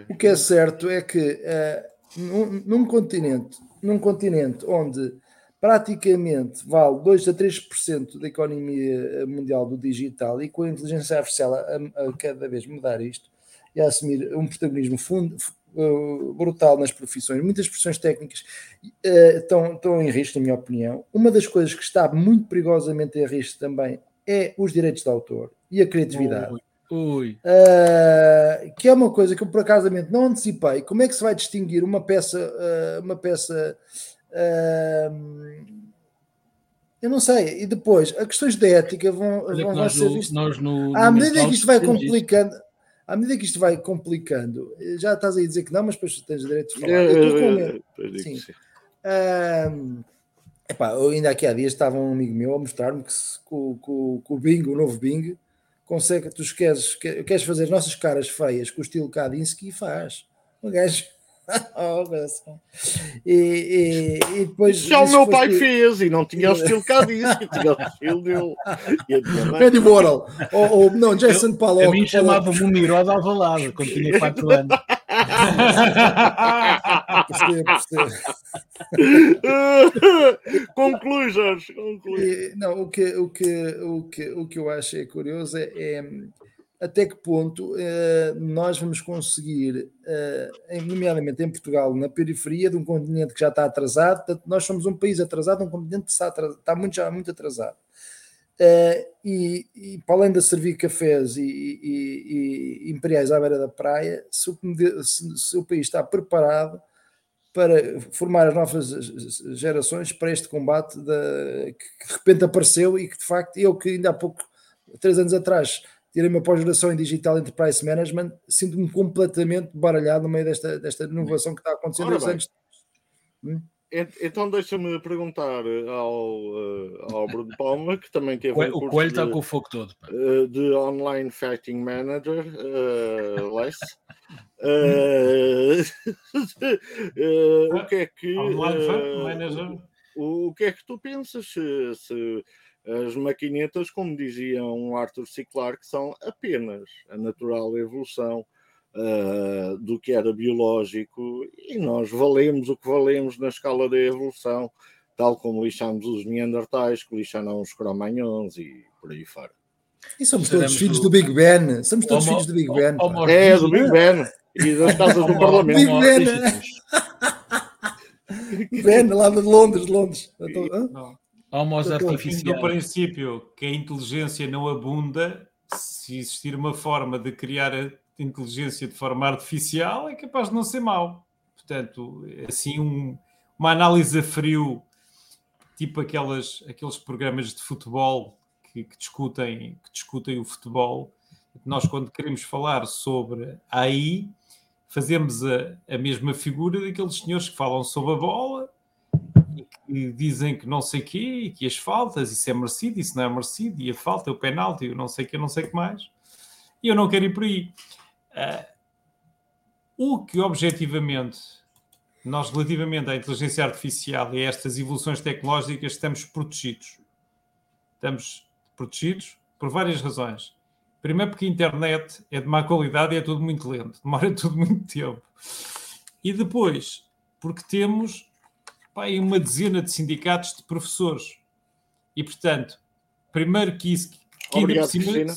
o que é certo é que uh, num, num, continente, num continente onde praticamente vale 2 a 3% da economia eh, mundial do digital e com a inteligência artificial a, a cada vez mudar isto e a assumir um protagonismo fundo, uh, brutal nas profissões, muitas profissões técnicas uh, estão, estão em risco, na minha opinião. Uma das coisas que está muito perigosamente em risco também é os direitos de autor e a criatividade. Ui. Uh, que é uma coisa que eu por acaso não antecipei. Como é que se vai distinguir uma peça, uh, uma peça uh, eu não sei, e depois, as questões de ética vão, vão, vão ser vistas. À medida que isto vai complicando, à medida que isto vai complicando, já estás aí a dizer que não, mas depois tens direito de falar. Eu, eu, eu, eu sim. sim. Uh, epá, eu ainda aqui há dias estava um amigo meu a mostrar-me que, com, com, com o Bing, o novo Bing, consegue, tu queres, queres fazer as nossas caras feias com o estilo Kadinsky e faz. O gajo. oh, e, e, e depois. Já o meu pai que... fez e não tinha o estilo Kadinsky, tinha o estilo dele. Eddie Moral. Ou, ou, não, Jason Paulo. A mim chamava-me o Miro de Alvalade quando tinha 4 anos. conclui, Jorge. Conclui. Não, o que, o, que, o, que, o que eu acho é curioso é, é até que ponto uh, nós vamos conseguir, uh, nomeadamente em Portugal, na periferia de um continente que já está atrasado, nós somos um país atrasado, um continente que está, atrasado, está muito, já muito atrasado. Uh, e, e, para além de servir cafés e, e, e, imperiais à beira da praia, se o, se, se o, país está preparado para formar as novas gerações para este combate que de repente apareceu e que de facto eu que ainda há pouco, três anos atrás, tirei uma pós-graduação em Digital Enterprise Management, sinto-me completamente baralhado no meio desta, desta inovação que está acontecendo Ora, anos. Hum? Então deixa-me perguntar ao, eh, ao Bruno Palma, que também teve o, um curso o Coelho está com o fogo todo. Eh, de Online Fighting Manager, uh, Less. Uh, uh, o que é que Online Manager. O, o que é que tu pensas se, se as maquinetas, como dizia um Arthur C. Clarke, são apenas a natural evolução uh, do que era biológico e nós valemos o que valemos na escala da evolução, tal como lixamos os Neandertais, que lixaram os Cromagnons e por aí fora. E somos todos filhos do... do Big Ben. Somos todos homo, filhos do Big Ben. Homo, é, do Big Ben. E das casas do Parlamento. Big Ben. Big Ben, lá de Londres, Londres. Não. Homos artificiais. Do princípio que a inteligência não abunda, se existir uma forma de criar a inteligência de forma artificial, é capaz de não ser mau. Portanto, assim, um, uma análise a frio, tipo aquelas, aqueles programas de futebol que, que, discutem, que discutem o futebol. Nós, quando queremos falar sobre AI, fazemos a, a mesma figura daqueles senhores que falam sobre a bola e que dizem que não sei o quê, e que as faltas, isso é merecido, isso não é merecido, e a falta é o penalti, eu não sei o eu não sei o que mais. E eu não quero ir por aí. Uh, o que objetivamente nós, relativamente à inteligência artificial e a estas evoluções tecnológicas, estamos protegidos. Estamos protegidos por várias razões. Primeiro porque a internet é de má qualidade e é tudo muito lento, demora tudo muito tempo. E depois, porque temos pá, uma dezena de sindicatos de professores. E, portanto, primeiro que isso, que Obrigado, cima,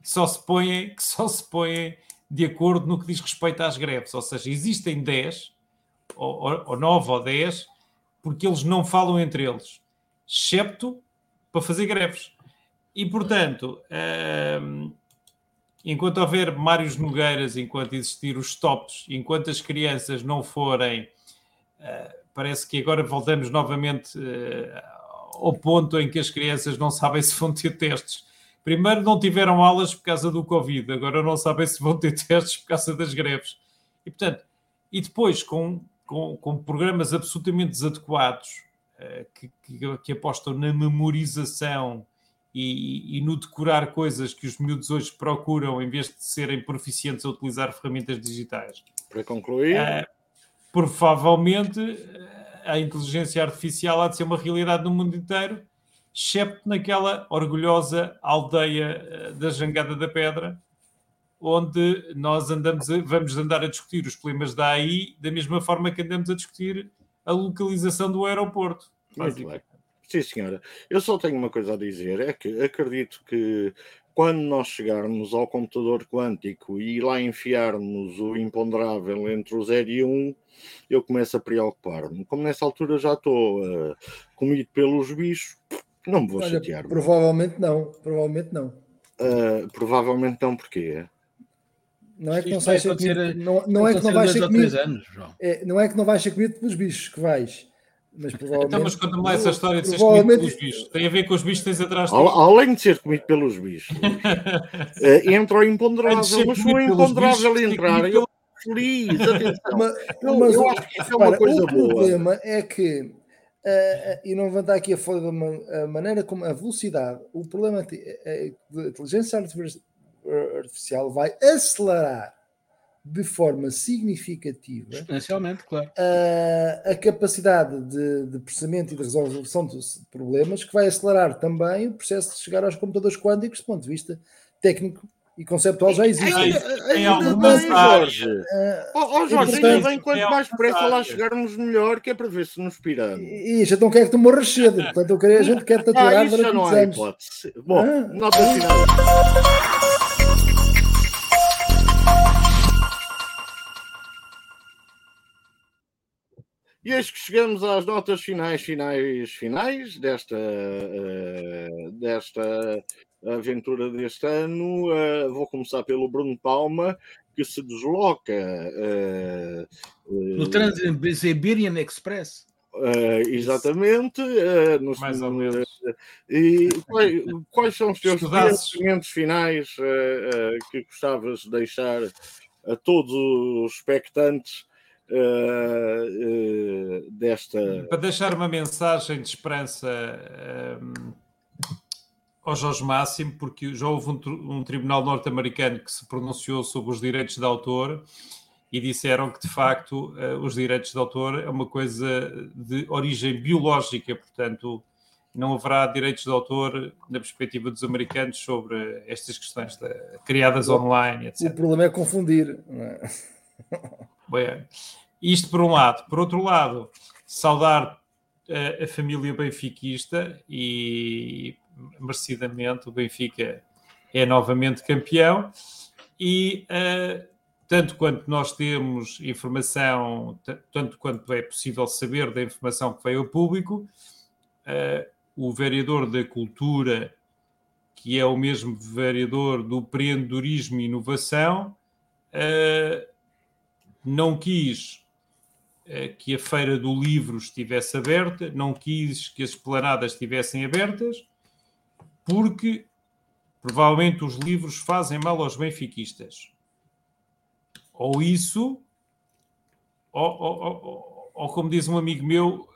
Cristina. só se põem, que só se põem de acordo no que diz respeito às greves. Ou seja, existem 10, ou, ou, ou 9 ou 10, porque eles não falam entre eles, excepto para fazer greves. E, portanto, hum, enquanto houver Mários Nogueiras, enquanto existir os tops, enquanto as crianças não forem, uh, parece que agora voltamos novamente uh, ao ponto em que as crianças não sabem se vão ter testes. Primeiro não tiveram aulas por causa do Covid, agora não sabem se vão ter testes por causa das greves. E, portanto, e depois com, com, com programas absolutamente desadequados uh, que, que, que apostam na memorização e, e, no decorar coisas que os miúdos hoje procuram em vez de serem proficientes a utilizar ferramentas digitais. Para concluir, uh, provavelmente a inteligência artificial há de ser uma realidade no mundo inteiro, excepto naquela orgulhosa aldeia da Jangada da Pedra, onde nós andamos a, vamos andar a discutir os problemas da AI da mesma forma que andamos a discutir a localização do aeroporto. Muito bem. Sim, senhora. Eu só tenho uma coisa a dizer: é que acredito que quando nós chegarmos ao computador quântico e lá enfiarmos o imponderável entre o 0 e 1, um, eu começo a preocupar-me. Como nessa altura já estou uh, comido pelos bichos, não me vou Olha, chatear. Provavelmente não, provavelmente não. Uh, provavelmente não, porquê? Não é que não vais ser comido, não, não é que não vais ser comido, anos, é, não é que não vais ser comido pelos bichos que vais mas provavelmente. Então, mas conta-me lá essa história de ser comido pelos bichos. Tem a ver com os bichos que tens atrás de Além de ser comido pelos bichos, uh, entra o imponderável, mas se o imponderável entrar, eu feliz, atenção. Mas, eu, mas, eu acho que isso é uma coisa boa. O problema é que, uh, e não vou dar aqui a folha da maneira como a velocidade, o problema é que a inteligência artificial vai acelerar de forma significativa exponencialmente, claro. a, a capacidade de, de, processamento e de resolução de problemas que vai acelerar também o processo de chegar aos computadores quânticos do ponto de vista técnico e conceptual já existe. Tem alguma Jorge. Ó oh, Jorge, ainda bem quanto mais depressa lá chegarmos melhor, que é para ver se nos piramos. E já não quer que tu morras cedo, portanto eu queria, a gente quer tatuar ah, durante não há hipótese. Bom, ah, nota final. E eis que chegamos às notas finais, finais, finais desta, uh, desta aventura deste ano. Uh, vou começar pelo Bruno Palma, que se desloca uh, no Trans-Siberian Express. exatamente. Nos, Mais ou menos. e quais, quais, são os teus pensamentos finais que gostavas de deixar a todos os expectantes uh, uh, desta. Para deixar uma mensagem de esperança um, ao Jorge Máximo, porque já houve um, um tribunal norte-americano que se pronunciou sobre os direitos de autor e disseram que de facto uh, os direitos de autor é uma coisa de origem biológica, portanto não haverá direitos de autor na perspectiva dos americanos sobre estas questões de, criadas online, etc. O problema é confundir. Não é? Bem, isto por um lado. Por outro lado, saudar a, eh, a família benfiquista e merecidamente o Benfica é novamente campeão. E uh, tanto quanto nós temos informação, tanto quanto é possível saber da informação que veio ao público, uh, o vereador da cultura, que é o mesmo vereador do empreendedorismo e inovação, uh, não quis que a Feira do Livro estivesse aberta, não quis que as esplanadas estivessem abertas, porque provavelmente os livros fazem mal aos benfiquistas. Ou isso, ou, ou, ou, ou como diz um amigo meu,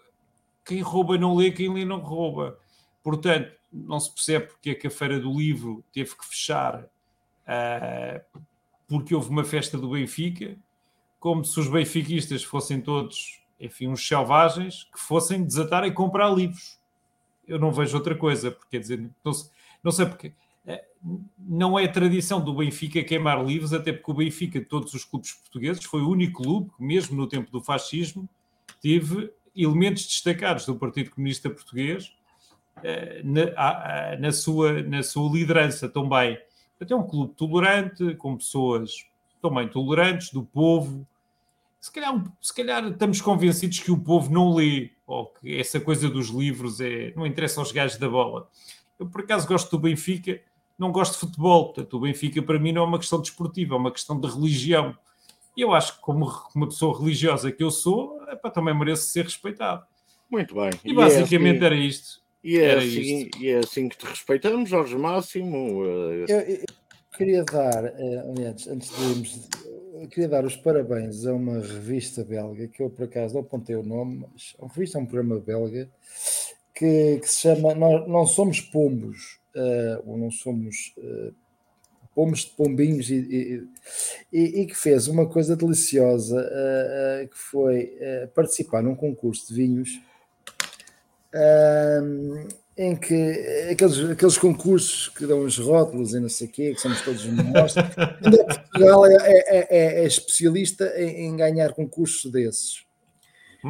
quem rouba não lê, quem lê não rouba. Portanto, não se percebe porque é que a Feira do Livro teve que fechar uh, porque houve uma festa do Benfica como se os benfiquistas fossem todos, enfim, uns selvagens que fossem desatar e comprar livros. Eu não vejo outra coisa, porque quer dizer, não sei, não sei porque não é tradição do Benfica queimar livros, até porque o Benfica, de todos os clubes portugueses, foi o único clube que, mesmo no tempo do fascismo, teve elementos destacados do Partido Comunista Português na, na, sua, na sua liderança também. Até um clube tolerante, com pessoas também tolerantes, do povo. Se calhar, se calhar estamos convencidos que o povo não lê, ou que essa coisa dos livros é, não interessa aos gajos da bola. Eu, por acaso, gosto do Benfica, não gosto de futebol. Portanto, o Benfica, para mim, não é uma questão desportiva, é uma questão de religião. E eu acho que, como uma pessoa religiosa que eu sou, é, também mereço ser respeitado. Muito bem. E, e basicamente é assim, era isto. E é, assim, e é assim que te respeitamos, Jorge Máximo. Eu, eu queria dar, eh, antes, antes de irmos, queria dar os parabéns a uma revista belga, que eu por acaso não apontei o nome, mas revista, é um programa belga, que, que se chama Nós Não Somos Pombos, uh, ou não somos uh, de pombinhos, e, e, e, que fez uma coisa deliciosa, uh, que foi participar num concurso de vinhos em que aqueles, aqueles concursos que dão os rótulos e não sei o quê, que somos todos mostros, Portugal é, é, é, é, especialista em, em, ganhar concursos desses.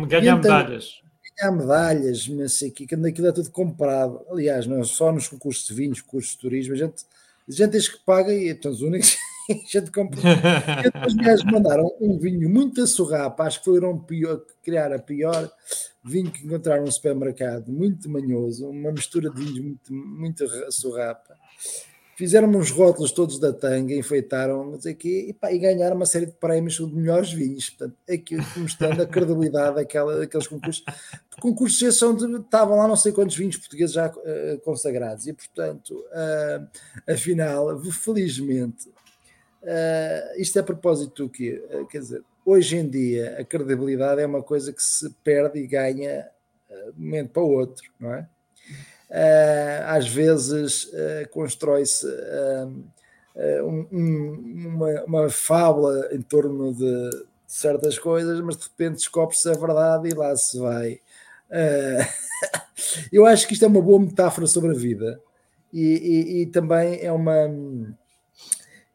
Ganhar então, medalhas. Ganhar medalhas, não sei o quê, que aquilo é tudo comprado. Aliás, não é só nos concursos de vinhos, concursos de turismo, a gente, a gente diz que paga e estão os únicos a gente compra. e os gajos mandaram um vinho muito a surrapa, acho que foram pior, criar a pior vinho que encontraram no supermercado, muito manhoso, uma mistura de vinhos muito, muito surrapa. Fizeram uns rótulos todos da tanga, enfeitaram, não sei quê, e, pá, e ganharam uma série de prémios de melhores vinhos. Portanto, aqui mostrando a credibilidade daquela, daqueles concursos. Concursos esses onde estavam lá não sei quantos vinhos portugueses já uh, consagrados. E, portanto, uh, afinal, felizmente, uh, isto é a propósito do quê? quer dizer, Hoje em dia, a credibilidade é uma coisa que se perde e ganha eh, de um momento para o outro, não é? Eh, às vezes eh, constrói-se uma, uma fábula em torno de certas coisas, mas de repente descobre-se a verdade e lá se vai. eu acho que isto é uma boa metáfora sobre a vida e, e, e também é uma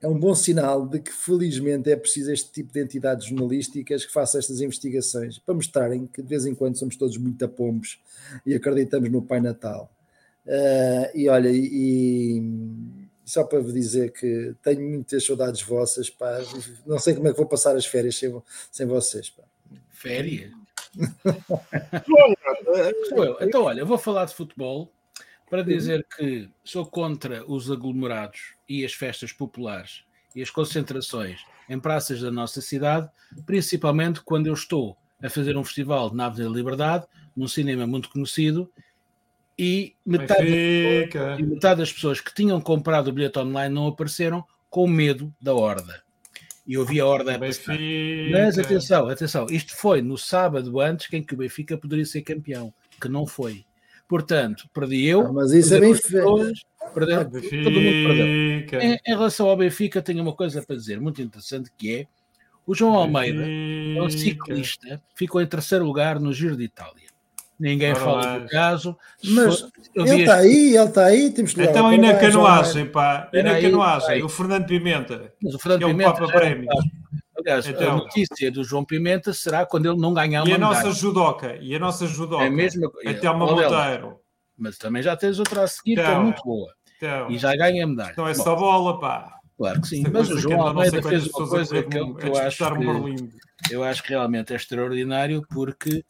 é um bom sinal de que, felizmente, é preciso este tipo de entidades jornalísticas que façam estas investigações para mostrarem que, de vez em quando, somos todos muito apombos e acreditamos no Pai Natal. Uh, e olha, e, e, só para vos dizer que tenho muitas saudades vossas, pá. não sei como é que vou passar as férias sem, sem vocês. Pá. Férias? então, olha, eu vou falar de futebol para dizer que sou contra os aglomerados e as festas populares e as concentrações em praças da nossa cidade, principalmente quando eu estou a fazer um festival na Avenida Liberdade, num cinema muito conhecido, e metade, das pessoas, e metade das pessoas que tinham comprado o bilhete online não apareceram com medo da horda. E eu vi a horda a passar. Mas atenção, atenção, isto foi no sábado antes em que o Benfica poderia ser campeão, que não foi. Portanto, perdi eu. Ah, mas isso é bem feio. Perdeu, todo mundo perdeu. Em, em, relação ao Benfica, tenho uma coisa para dizer muito interessante que é o João Almeida, é um ciclista, ficou em terceiro lugar no Giro de Itália. Ninguém fala do caso. Mas ele está aí, ele está aí, temos que Então, e na canoagem, pá, e na canoagem, o Fernando Pimenta, mas o Fernando que é Pimenta, Papa Prémios. Aliás, então, a notícia do João Pimenta será quando ele não ganhar uma E a nossa medalha. judoca, e a nossa judoca, é mesmo, até uma Monteiro. Mas também já tens outra a seguir então, que é muito boa. Então, e já ganha a medalha. Então é só bola, pá. Claro que sim, mas o João Almeida fez uma coisa que, eu, que eu acho que, eu acho que realmente é extraordinário porque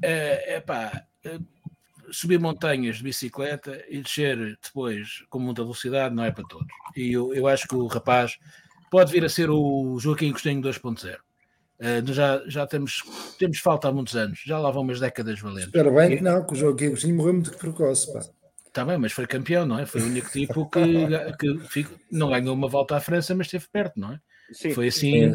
é, é pá, é, subir montanhas de bicicleta e descer depois com muita velocidade não é para todos. E eu, eu acho que o rapaz pode vir a ser o Joaquim Costinho 2.0. Uh, já, já temos, temos falta há muitos anos, já lá vão umas décadas valentes. Espero bem que não, que o Joaquim Costinho morreu muito precoce. Pá. Está bem, mas foi campeão, não é? Foi o único tipo que, que não ganhou uma volta à França, mas esteve perto, não é? Sim, foi assim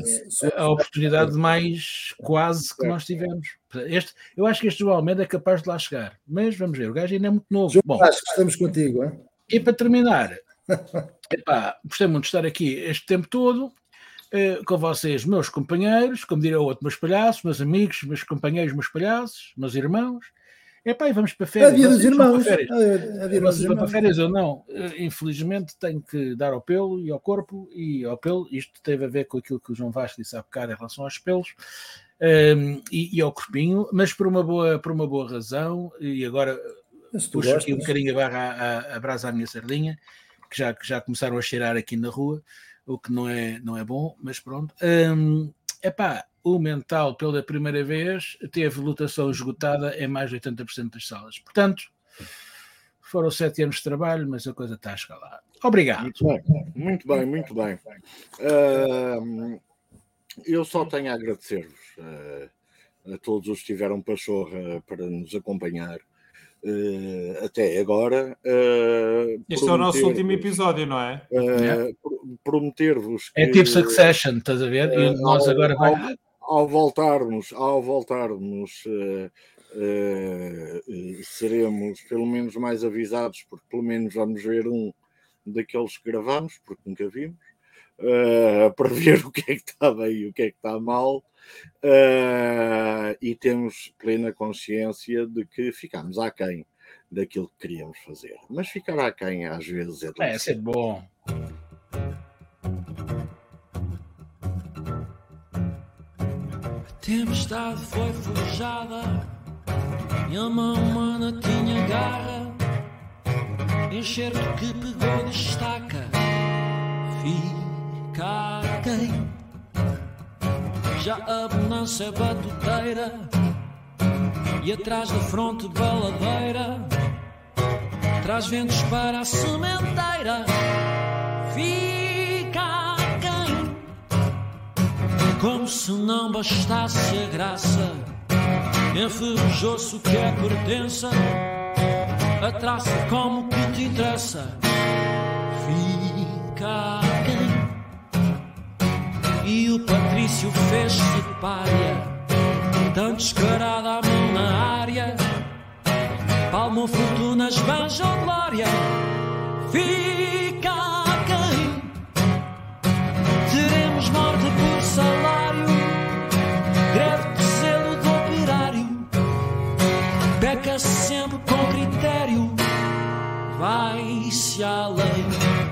a, a oportunidade mais quase que nós tivemos. Este, eu acho que este João Almeida é capaz de lá chegar, mas vamos ver, o gajo ainda é muito novo. João, Bom, acho que estamos contigo. Hein? E para terminar, epá, gostei muito de estar aqui este tempo todo eh, com vocês, meus companheiros, como diria o outro, meus palhaços, meus amigos, meus companheiros, meus palhaços, meus irmãos. É pá, e vamos para férias. É dia dos irmãos. para férias. É é dia dos vão para irmãos. férias ou não? Eh, Infelizmente tenho que dar ao pelo e ao corpo e ao pelo. Isto teve a ver com aquilo que o João Vasco disse há bocado em relação aos pelos ehm, e, e ao corpinho, mas por uma boa, por uma boa razão. E agora puxo aqui um gostas, bocadinho a barra à, à brasa à minha sardinha, que já, que já começaram a cheirar aqui na rua, o que não é, não é bom, mas pronto. Hum, epá, o mental, pela primeira vez, teve lotação esgotada em mais de 80% das salas. Portanto, foram sete anos de trabalho, mas a coisa está a escalar. Obrigado. Muito bem, muito bem, muito bem. Ahm, eu só tenho a agradecer-vos ah, a todos os que tiveram pachorra para nos acompanhar ah, até agora. Ah, Este é o nosso último episódio, não é? ah, pro- Prometer-vos que. É tipo Succession, estás a ver? E nós ao- agora vai... ao, ao voltarmos, ao voltarmos, seremos pelo menos mais avisados, porque pelo menos vamos ver um daqueles que gravamos, porque nunca vimos, para ver o que é que está bem e o que é que está mal. Eh, e temos plena consciência de que ficámos aquém daquilo que queríamos fazer. Mas ficar aquém às vezes é É, ser bom. A tempestade foi forjada e a mão humana tinha garra. Enxerto que pegou de estaca, fica quem? Já a bonança batuteira e atrás da fronte baladeira traz ventos para a sementeira. Fica quem? Como se não bastasse a graça, enferrujou-se o que é pertença, a traça como que te interessa. Fica? E o Patrício fez-se párea, tão descarado à mão na área, palmou fortunas, banjo glória. Fica quem? Teremos morte por salário, greve de selo do operário. Peca sempre com critério, vai-se lei.